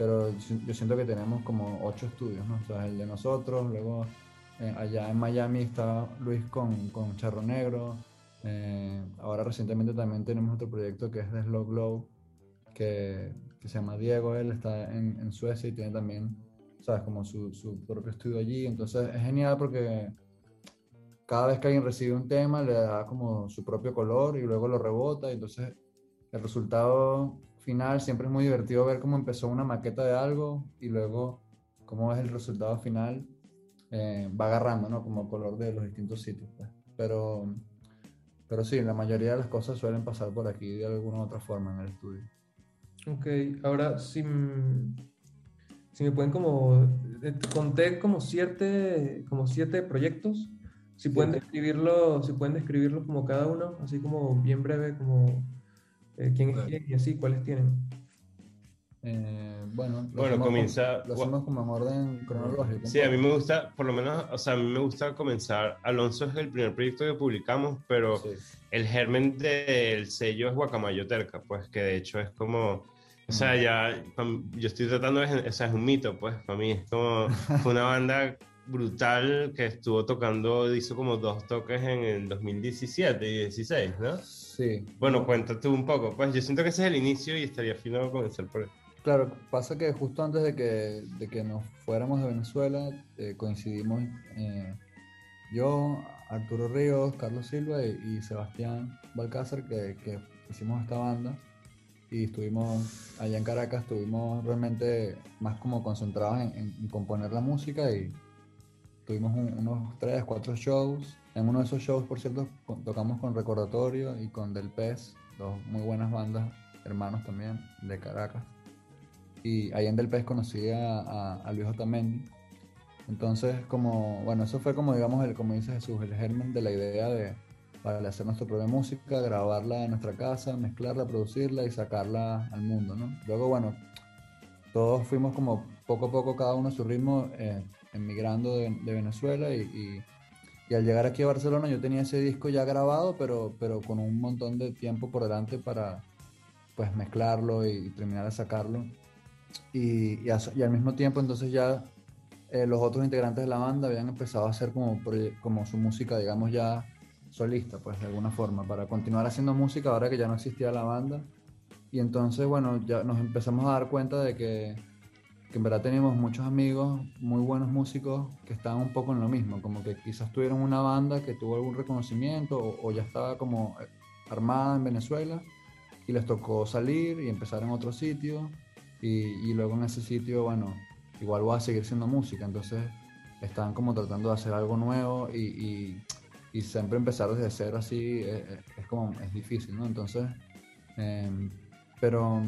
pero yo siento que tenemos como ocho estudios, ¿no? O sea, el de nosotros, luego eh, allá en Miami está Luis con, con Charro Negro. Eh, ahora recientemente también tenemos otro proyecto que es de Slow Glow, que, que se llama Diego. Él está en, en, Suecia y tiene también, ¿sabes? Como su, su, propio estudio allí. Entonces es genial porque cada vez que alguien recibe un tema le da como su propio color y luego lo rebota. Y entonces el resultado final siempre es muy divertido ver cómo empezó una maqueta de algo y luego cómo es el resultado final eh, va agarrando, ¿no? Como color de los distintos sitios. Pues. Pero, pero sí, la mayoría de las cosas suelen pasar por aquí de alguna u otra forma en el estudio. Ok, ahora si, si me pueden como, conté como siete, como siete proyectos, si pueden describirlo, si pueden describirlos como cada uno, así como bien breve, como eh, quién es quién y así, cuáles tienen. Eh, bueno, lo bueno hacemos comienza. Como, lo hacemos como en orden cronológico. Sí, a mí me gusta, por lo menos, o sea, a mí me gusta comenzar. Alonso es el primer proyecto que publicamos, pero sí. el germen del sello es Guacamayo Terca, pues que de hecho es como. O sea, ya yo estoy tratando de. O sea, es un mito, pues, para mí. Es como. Fue una banda brutal que estuvo tocando, hizo como dos toques en el 2017 y 16, ¿no? Sí. Bueno, cuéntate un poco. Pues yo siento que ese es el inicio y estaría fino comenzar por, Claro, pasa que justo antes de que, de que nos fuéramos de Venezuela, eh, coincidimos eh, yo, Arturo Ríos, Carlos Silva y, y Sebastián Balcázar, que, que hicimos esta banda. Y estuvimos allá en Caracas, estuvimos realmente más como concentrados en, en- en componer la música y tuvimos un- unos tres, cuatro shows. En uno de esos shows, por cierto, tocamos con Recordatorio y con Del Pez, dos muy buenas bandas, hermanos también, de Caracas. Y ahí en Del Pez conocí a, a, a Luis Otamendi. Entonces, como, bueno, eso fue como, digamos, el, como dice Jesús, el germen de la idea de para hacer nuestra propia música, grabarla en nuestra casa, mezclarla, producirla y sacarla al mundo, ¿no? Luego, bueno, todos fuimos como poco a poco, cada uno a su ritmo, eh, emigrando de, de Venezuela y, y- y al llegar aquí a Barcelona yo tenía ese disco ya grabado, pero, pero con un montón de tiempo por delante para pues mezclarlo y, y terminar de sacarlo. Y, y, a- y al mismo tiempo entonces ya eh, los otros integrantes de la banda habían empezado a hacer como, como su música, digamos, ya solista, pues de alguna forma, para continuar haciendo música ahora que ya no existía la banda. Y entonces, bueno, ya nos empezamos a dar cuenta de que, que en verdad teníamos muchos amigos, muy buenos músicos, que estaban un poco en lo mismo, como que quizás tuvieron una banda que tuvo algún reconocimiento o, o ya estaba como eh, armada en Venezuela y les tocó salir y empezar en otro sitio y, y luego en ese sitio, bueno, igual voy a seguir siendo música, entonces estaban como tratando de hacer algo nuevo y, y- y siempre empezar desde cero así eh, eh, es como, es difícil, ¿no? Entonces, em, pero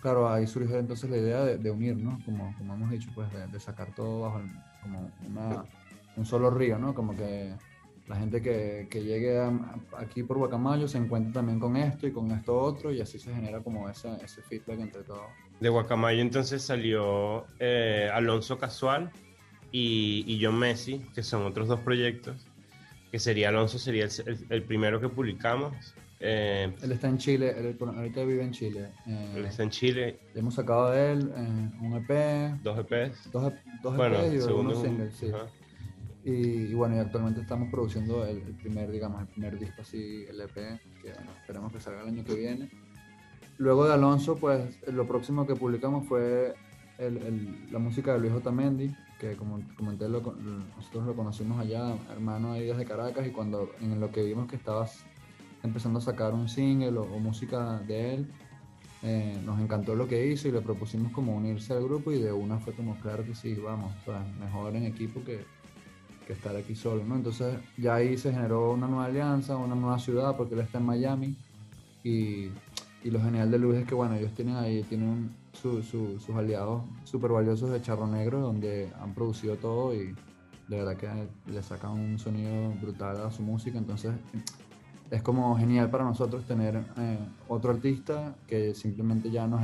claro, ahí surgió entonces la idea de, de unir, ¿no? Como, como hemos dicho, pues de, de sacar todo bajo el- como una, un solo río, ¿no? Como que la gente que, que llegue a- aquí por Guacamayo se encuentra también con esto y con esto otro y así se genera como ese, ese feedback entre todos. De Guacamayo entonces salió eh, Alonso Casual y, y John Messi, que son otros dos proyectos, que sería Alonso sería el, el- el primero que publicamos. Eh, Él está en Chile, él ahorita vive en Chile. eh, él está en Chile, hemos sacado de él eh, un EP, dos EPs. dos, dos Bueno, EPs y unos es un- singles, sí. Y, y bueno, y actualmente estamos produciendo el, el primer, digamos, el primer disco así, el EP, que bueno, esperamos que salga el año que viene. Luego de Alonso, pues lo próximo que publicamos fue el- el- la música de Luis Otamendi, que como comenté, lo nosotros lo conocimos allá, hermano ahí desde Caracas, y cuando en lo que vimos que estabas empezando a sacar un single o, música de él, eh, nos encantó lo que hizo y le propusimos como unirse al grupo y de una fue como, claro que sí, vamos, mejor en equipo que, que estar aquí solo, ¿no? Entonces ya ahí se generó una nueva alianza, una nueva ciudad, porque él está en Miami y, y lo genial de Luis es que, bueno, ellos tienen ahí, tienen su- sus aliados súper valiosos de Charro Negro, donde han producido todo y de verdad que le sacan un sonido brutal a su música, entonces es como genial para nosotros tener eh, otro artista que simplemente ya nos,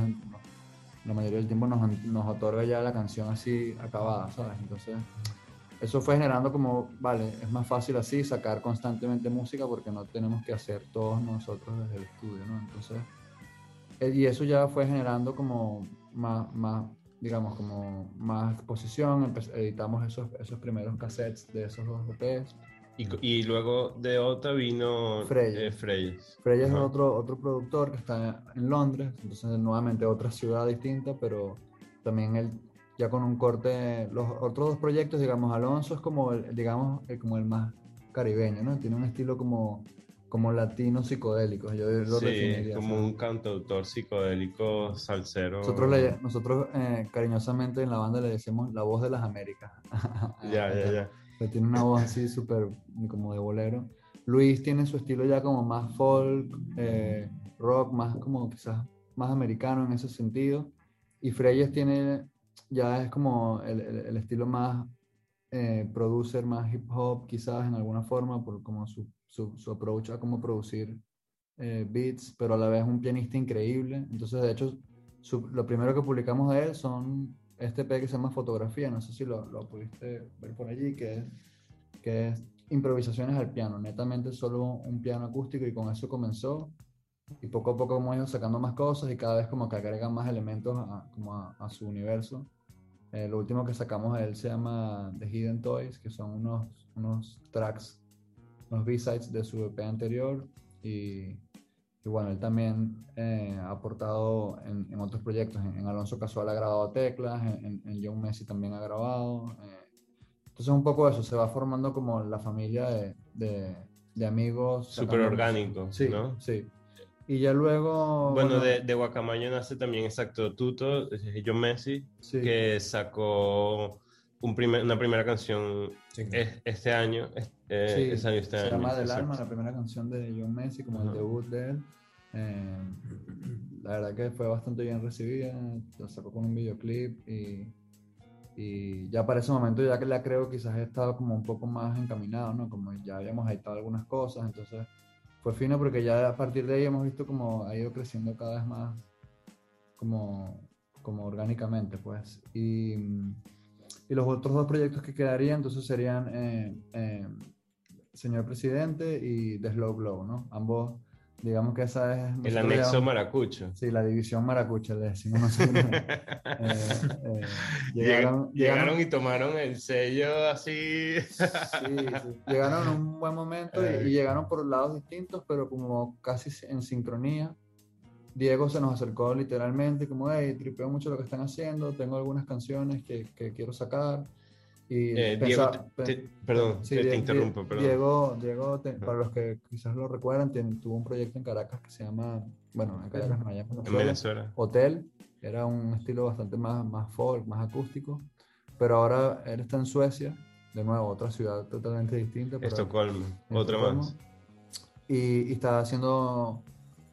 la mayoría del tiempo nos, nos otorga ya la canción así acabada, ¿sabes? Entonces, eso fue generando como, vale, es más fácil así sacar constantemente música porque no tenemos que hacer todos nosotros desde el estudio, ¿no? Entonces, eh, y eso ya fue generando como más, más digamos, como más exposición, editamos esos, esos primeros cassettes de esos dos EPs. Y, y luego de otra vino Freya. eh, Freyes. Es otro, otro productor que está en Londres, entonces nuevamente otra ciudad distinta, pero también él ya con un corte, los otros dos proyectos, digamos, Alonso es como el, digamos, el- como el más caribeño, ¿no? Tiene un estilo como, como latino psicodélico, yo lo Sí, definiría. como ¿sabes? un cantautor psicodélico salsero. Nosotros, le- nosotros eh, cariñosamente en la banda le decimos la voz de las Américas. Ya, ya, ya. Que tiene una voz así súper como de bolero. Luis tiene su estilo ya como más folk, eh, rock, más como quizás más americano en ese sentido. Y Freyes tiene, ya es como el, el- estilo más eh, producer, más hip hop quizás en alguna forma, por como su, su, su approach a cómo producir eh, beats, pero a la vez un pianista increíble. Entonces, de hecho, lo primero que publicamos de él son este EP que se llama Fotografía, no sé si lo, lo pudiste ver por allí, que es, que es improvisaciones al piano, netamente solo un piano acústico y con eso comenzó. Y poco a poco hemos ido sacando más cosas y cada vez como que agregan más elementos a, como a, a su universo. Eh, lo último que sacamos de él se llama The Hidden Toys, que son unos, unos tracks, unos B-sides de su EP anterior. Y, y bueno, él también eh, ha aportado en, en otros proyectos. En, en Alonso Casual ha grabado teclas, en, en- John Messi también ha grabado. eh. entonces, un poco eso, se va formando como la familia de, de, de amigos. Súper orgánico, Sí, ¿no? sí. Y ya luego. Bueno, de, de Guacamayo nace también exacto Tuto, John Messi, que sacó un primer- una primera canción es- este año, es- eh, Sí, año, este se llama Del. Alma, la primera canción de John Messi, como el debut de él. Eh, la verdad que fue bastante bien recibida, lo sacó con un videoclip y, y ya para ese momento ya que la creo quizás estaba como un poco más encaminado, ¿no? Como ya habíamos editado algunas cosas, entonces fue fino porque ya a partir de ahí hemos visto como ha ido creciendo cada vez más como, como orgánicamente, pues. Y, y los otros dos proyectos que quedarían, entonces serían eh, eh, Señor Presidente y The Slow Blow, ¿no? Ambos, digamos que esa es... El anexo llamamos- maracucho. Sí, la división maracucha, le decimos nosotros. Eh, eh, llegaron, Llegaron, llegaron y tomaron el sello así. Sí, sí. Llegaron en un buen momento y, y llegaron por lados distintos, pero como casi en sincronía. Diego se nos acercó literalmente, como, hey, tripeo mucho lo que están haciendo, tengo algunas canciones que, que quiero sacar. Y Eh, pensa- Diego, te- te- perdón, te- te Die- interrumpo, perdón. Diego, Diego te- para los que quizás lo recuerdan, tuvo un proyecto en Caracas que se llama, bueno, en Caracas, no, allá en Venezuela, Venezuela. Hotel, era un estilo bastante más, más folk, más acústico, pero ahora él está en Suecia, de nuevo, otra ciudad totalmente distinta. pero- Estocolmo, otra Estocolmo. más. Y, y está haciendo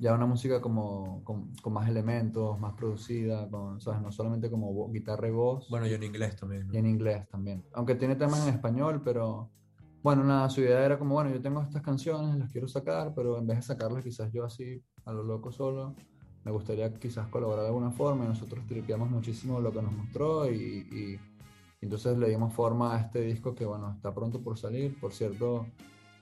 ya una música como con, con más elementos, más producida, con, ¿sabes? no solamente como guitarra y voz. Bueno, y en inglés también. ¿no? Y en inglés también. Aunque tiene temas en español, pero bueno, nada, su idea era como, bueno, yo tengo estas canciones, las quiero sacar, pero en vez de sacarlas quizás yo así a lo loco solo, me gustaría quizás colaborar de alguna forma y nosotros tripeamos muchísimo lo que nos mostró y, y- y entonces le dimos forma a este disco que bueno, está pronto por salir. Por cierto,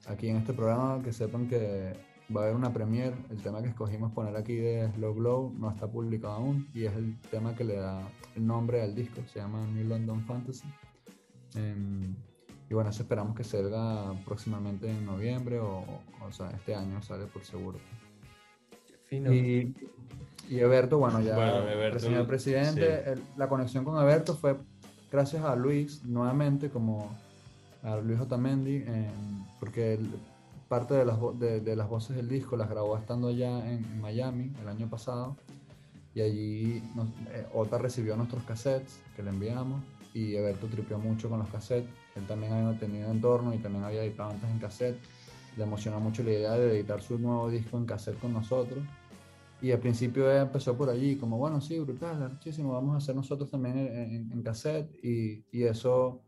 aquí en este programa que sepan que va a haber una premiere, el tema que escogimos poner aquí de Slow Glow no está publicado aún y es el tema que le da el nombre al disco, se llama New London Fantasy. Em, y bueno, eso esperamos que salga próximamente en noviembre o, o, sea, este año sale por seguro. Fino. Y, y Eberto, bueno, ya Bueno, Eberto, el señor presidente, sí. el- la conexión con Eberto fue gracias a Luis, nuevamente, como a Luis Otamendi, em, porque él- parte de las, de, de las voces del disco las grabó estando allá en, Miami el año pasado. Y allí nos- eh, Ota recibió nuestros cassettes que le enviamos y Eberto tripeó mucho con los cassettes. Él también había tenido entorno y también había editado antes en cassette. Le emocionó mucho la idea de editar su nuevo disco en cassette con nosotros. Y al principio empezó por allí, como bueno, sí, brutal, muchísimo, vamos a hacer nosotros también en, en- en cassette. Y, y eso,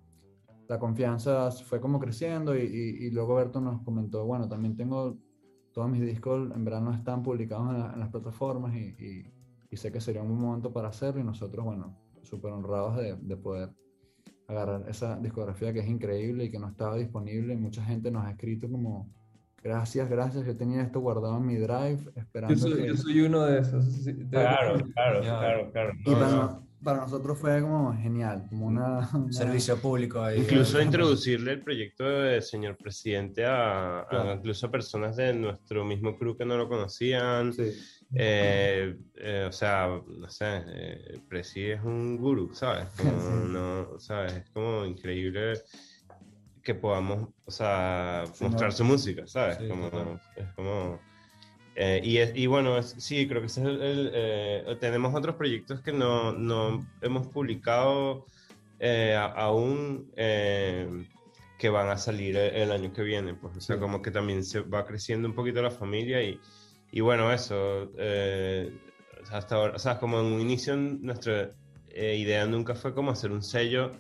la confianza fue como creciendo. Y, y- y luego Berto nos comentó, bueno, también tengo todos mis discos, en verdad no están publicados en, la- en las plataformas y, y- y sé que sería un buen momento para hacerlo. Y nosotros, bueno, súper honrados de, de poder agarrar esa discografía que es increíble y que no estaba disponible. Mucha gente nos ha escrito como, gracias, gracias, yo tenía esto guardado en mi drive esperando Yo soy, que... yo soy uno de esos. sí, de- Claro, claro, claro, claro. Y No, para, no. Para nosotros fue como genial, como una... una- Servicio público ahí. Incluso introducirle el proyecto de señor presidente a, a Claro. incluso a personas de nuestro mismo crew que no lo conocían. Eh, eh, o sea, no sé, eh, Presi es un gurú, ¿sabes? Como, no, ¿sabes? Es como increíble que podamos, o sea, Sí, mostrar no. su música, ¿sabes? Sí, como, claro. es como... eh, y, es- y bueno, es- sí, creo que ese es el, el, eh, tenemos otros proyectos que no, no hemos publicado eh, a- aún eh, que van a salir el, el año que viene, pues, o sea, Sí. como que también se va creciendo un poquito la familia y, y bueno, eso, hasta ahora, o sea, como en un inicio nuestra idea nunca fue como hacer un sello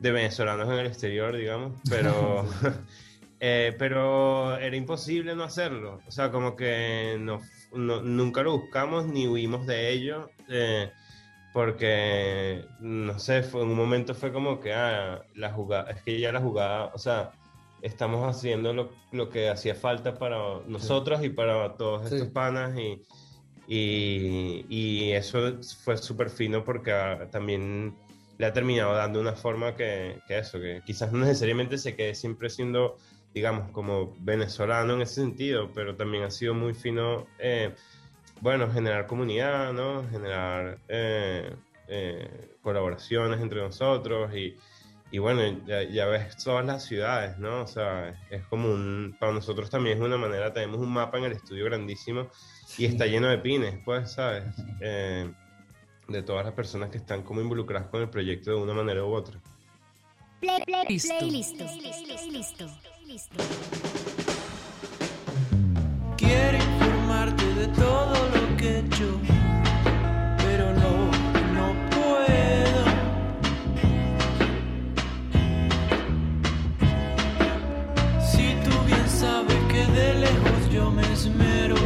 de venezolanos en el exterior, digamos, pero, eh, pero era imposible no hacerlo, o sea, como que no, no- nunca lo buscamos ni huimos de ello. eh, porque, no sé, fue, en un momento fue como que, ah, la jugada, es que ya la jugada, o sea, estamos haciendo lo, lo que hacía falta para nosotros y para todos Sí. estos panas y, y, y eso fue súper fino porque ah, también le ha terminado dando una forma que, que eso, que quizás no necesariamente se quede siempre siendo digamos, como venezolano en ese sentido, pero también ha sido muy fino, eh, bueno, generar comunidad, ¿no? Generar eh, eh, colaboraciones entre nosotros y, y bueno, ya, ya ves todas las ciudades, ¿no? O sea, es como un, para nosotros también es una manera, tenemos un mapa en el estudio grandísimo y está lleno de pines, pues, ¿sabes? Eh, de todas las personas que están como involucradas con el proyecto de una manera u otra. Play, play, Listo. Listo. Listo. Listo. Quiero informarte de todo lo que he hecho, pero no, no puedo. Si tú bien sabes que de lejos yo me esmero,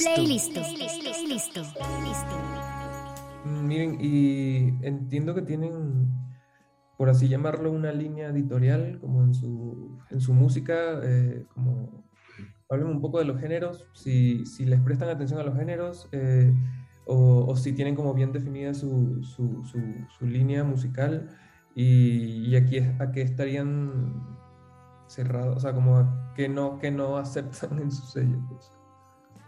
Playlist. Playlist. Listo. Mm, Miren, y entiendo que tienen, por así llamarlo, una línea editorial como en su, en su música, eh, como hablen un poco de los géneros, si, si les prestan atención a los géneros eh, o, o si tienen como bien definida su, su, su, su línea musical y, y aquí es a qué estarían cerrados, o sea, como a qué no, que no aceptan en su sello. pues.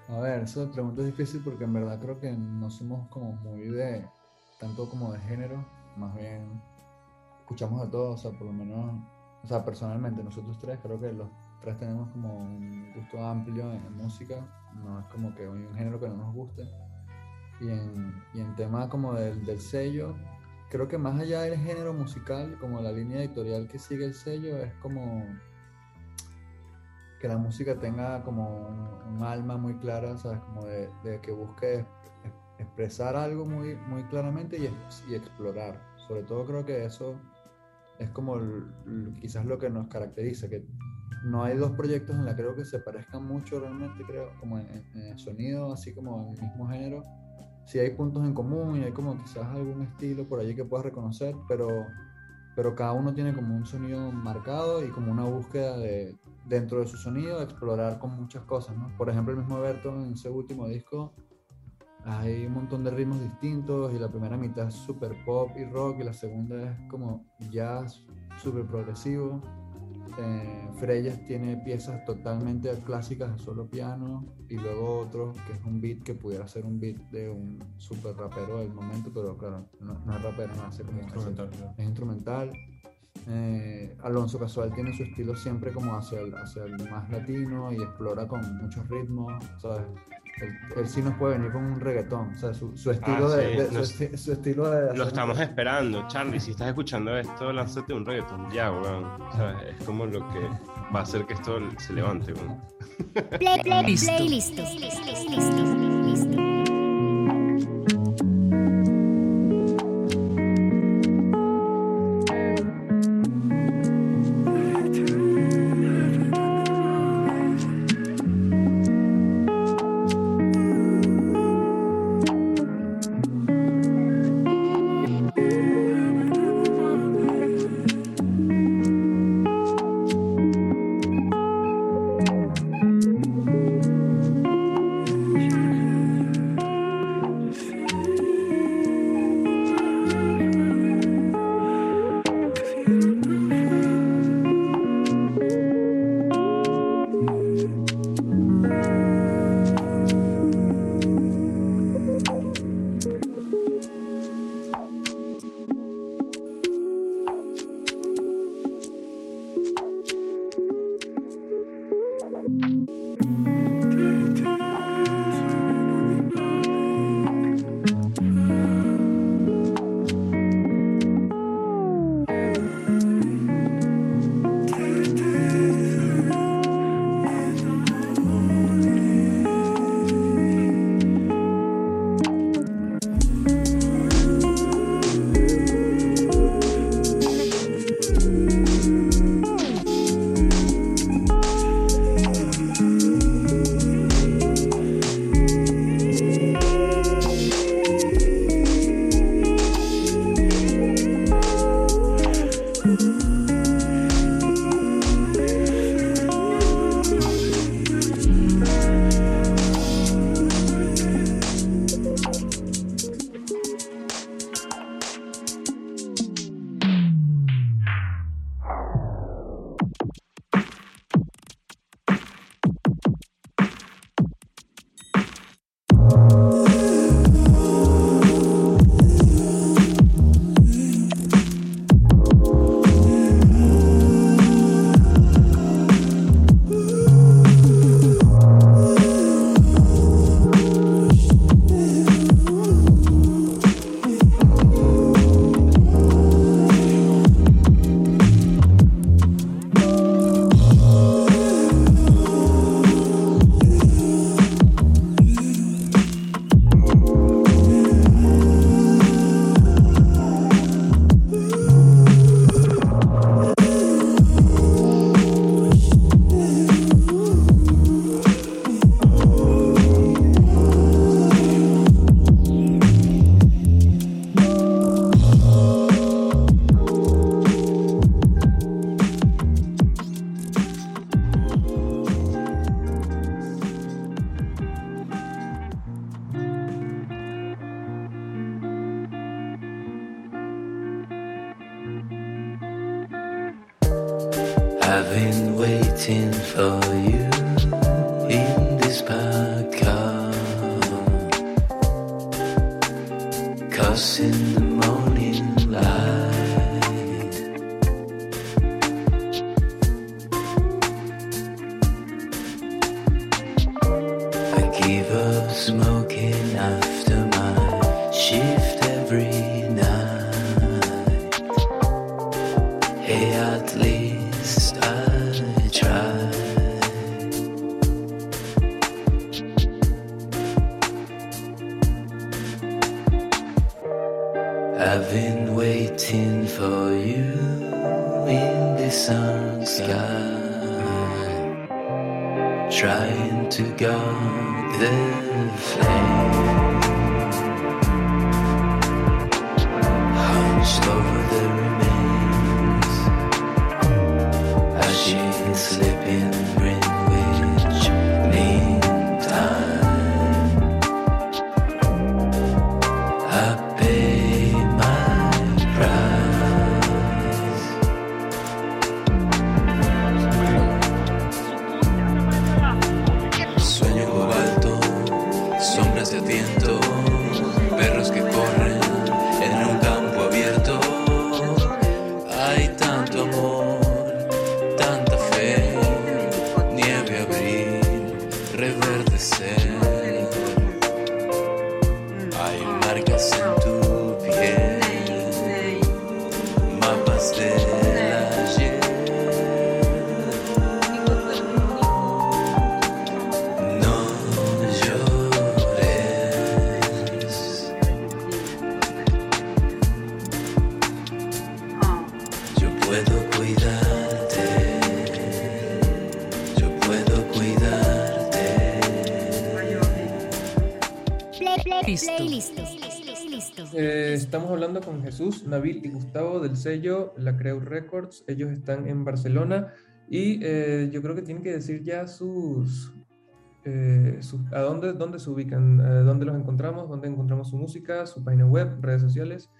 A ver, esa pregunta es difícil porque en verdad creo que no somos como muy de, tanto como de género, más bien escuchamos de todo, o sea, por lo menos, o sea, personalmente nosotros tres creo que los tres tenemos como un gusto amplio en, en música, no es como que hay un género que no nos guste. Y en, y en tema como del, del sello, creo que más allá del género musical, como la línea editorial que sigue el sello, es como que la música tenga como un, un alma muy clara, ¿sabes? Como de, de que busque es- expresar algo muy, muy claramente y, y explorar. Sobre todo creo que eso es como l- l- quizás lo que nos caracteriza, que no hay dos proyectos en la creo que se parezcan mucho realmente, creo, como en- en el sonido, así como en el mismo género. Sí hay puntos en común y hay como quizás algún estilo por allí que puedas reconocer, pero, pero cada uno tiene como un sonido marcado y como una búsqueda de, dentro de su sonido, explorar con muchas cosas, ¿no? Por ejemplo, el mismo Berto en ese último disco hay un montón de ritmos distintos y la primera mitad es súper pop y rock y la segunda es como jazz súper progresivo. Eh, Freyes tiene piezas totalmente clásicas de solo piano y luego otro que es un beat que pudiera ser un beat de un super rapero del momento, pero claro, no, no es rapero, no hace como Instrumental, claro. es instrumental. Eh, Alonso Casual tiene su estilo siempre como hacia el, hacia el más latino y explora con muchos ritmos, ¿sabes? Él, él sí nos puede venir con un reggaetón, o sea, su, su estilo Ah, de, sí, de- su, nos- esti- su estilo de hacer Lo estamos un- esperando, Charlie. Si estás escuchando esto, lánzate un reggaeton ya, weón. O sea, es como lo que va a hacer que esto se levante, weón. Play, play. Listo. Jesús, Nabil y Gustavo del sello La Creu Records. Ellos están en Barcelona y eh, yo creo que tienen que decir ya sus, eh, a dónde, dónde se ubican, a dónde los encontramos, dónde encontramos su música, su página web, redes sociales.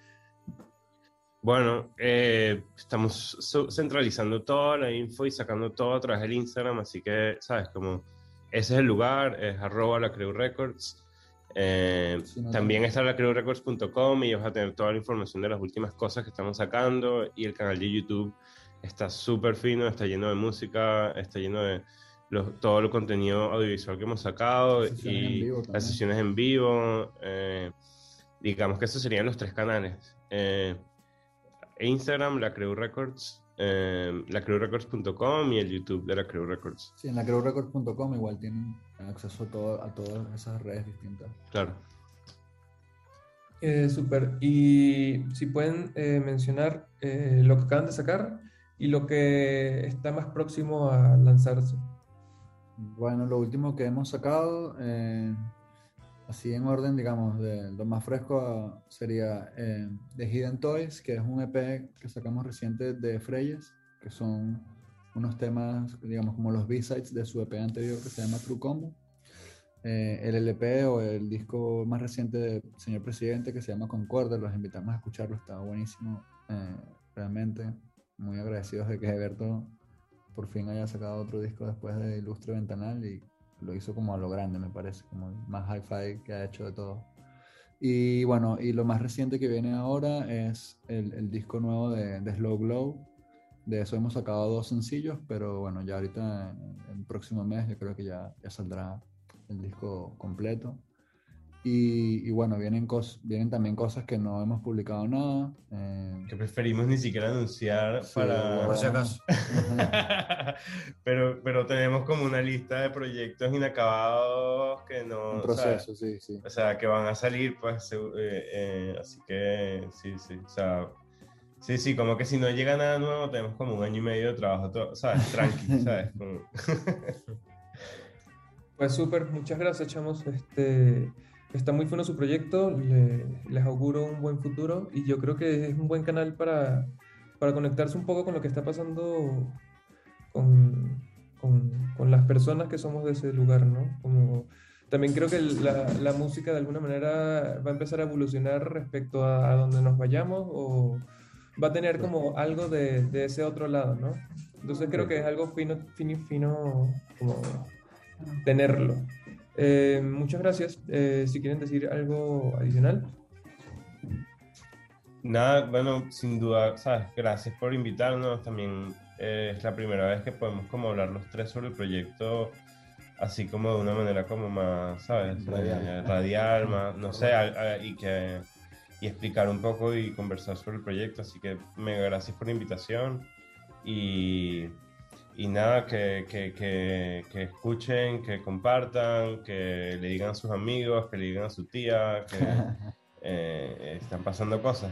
Bueno, eh, estamos centralizando toda la info y sacando todo a través del Instagram, así que, ¿sabes? Como ese es el lugar, es arroba la Creu Records. Eh, no, también está la crewrecords.com y vas a tener toda la información de las últimas cosas que estamos sacando y el canal de YouTube está súper fino, está lleno de música, está lleno de los- todo el contenido audiovisual que hemos sacado Las y las sesiones en vivo. eh, digamos que esos serían los tres canales. Eh, Instagram, la Creu Records, eh, lacrewrecords.com y el YouTube de la Creu Records. Sí, en la crewrecords.com igual tienen acceso a, todo, a todas esas redes distintas. Claro. Eh, Súper. Y si pueden eh, mencionar eh, lo que acaban de sacar y lo que está más próximo a lanzarse. Bueno, lo último que hemos sacado, eh, así en orden, digamos, de lo más fresco ah, sería eh, The Hidden Toys, que es un EP que sacamos reciente de Freyes, que son unos temas, digamos, como los B-sides de su EP anterior que se llama True Combo. Eh, el LP o el disco más reciente de Señor Presidente que se llama Concordia, los invitamos a escucharlo, está buenísimo, eh, realmente. Muy agradecidos de que Eberto por fin haya sacado otro disco después de Ilustre Ventanal y lo hizo como a lo grande, me parece, como el más hi-fi que ha hecho de todo. Y bueno, y lo más reciente que viene ahora es el, el disco nuevo de, de Slow Glow. De eso hemos sacado dos sencillos, pero bueno, ya ahorita en en el próximo mes yo creo que ya, ya saldrá el disco completo. Y, y bueno, vienen, cos- vienen también cosas que no hemos publicado nada. eh, Que preferimos ni siquiera anunciar Sí, para... por si acaso. pero, pero tenemos como una lista de proyectos inacabados que no... Un o sea, proceso, sí, sí. O sea, que van a salir, pues, eh, eh, así que sí, sí, o sea... Sí, sí, como que si no llega nada nuevo, tenemos como un año y medio de trabajo, todo, ¿sabes? Tranqui, ¿sabes? Como- Pues súper, muchas gracias, chamos. Este, está muy fino su proyecto, le- les auguro un buen futuro y yo creo que es un buen canal para, para conectarse un poco con lo que está pasando con, con, con las personas que somos de ese lugar, ¿no? Como, también creo que la, la música de alguna manera va a empezar a evolucionar respecto a, a donde nos vayamos o va a tener como algo de, de ese otro lado, ¿no? Entonces creo que es algo fino, fino, fino como tenerlo. Eh, muchas gracias. Eh, si quieren decir algo adicional. Nada, bueno, sin duda, ¿sabes? Gracias por invitarnos. También eh, es la primera vez que podemos como hablar los tres sobre el proyecto, así como de una manera como más, ¿sabes? Radial. Eh, radial, más, no sé, a- a- y que y explicar un poco y conversar sobre el proyecto. Así que mega gracias por la invitación y, y nada, que, que, que, que escuchen, que compartan, que le digan a sus amigos, que le digan a su tía, que eh, están pasando cosas.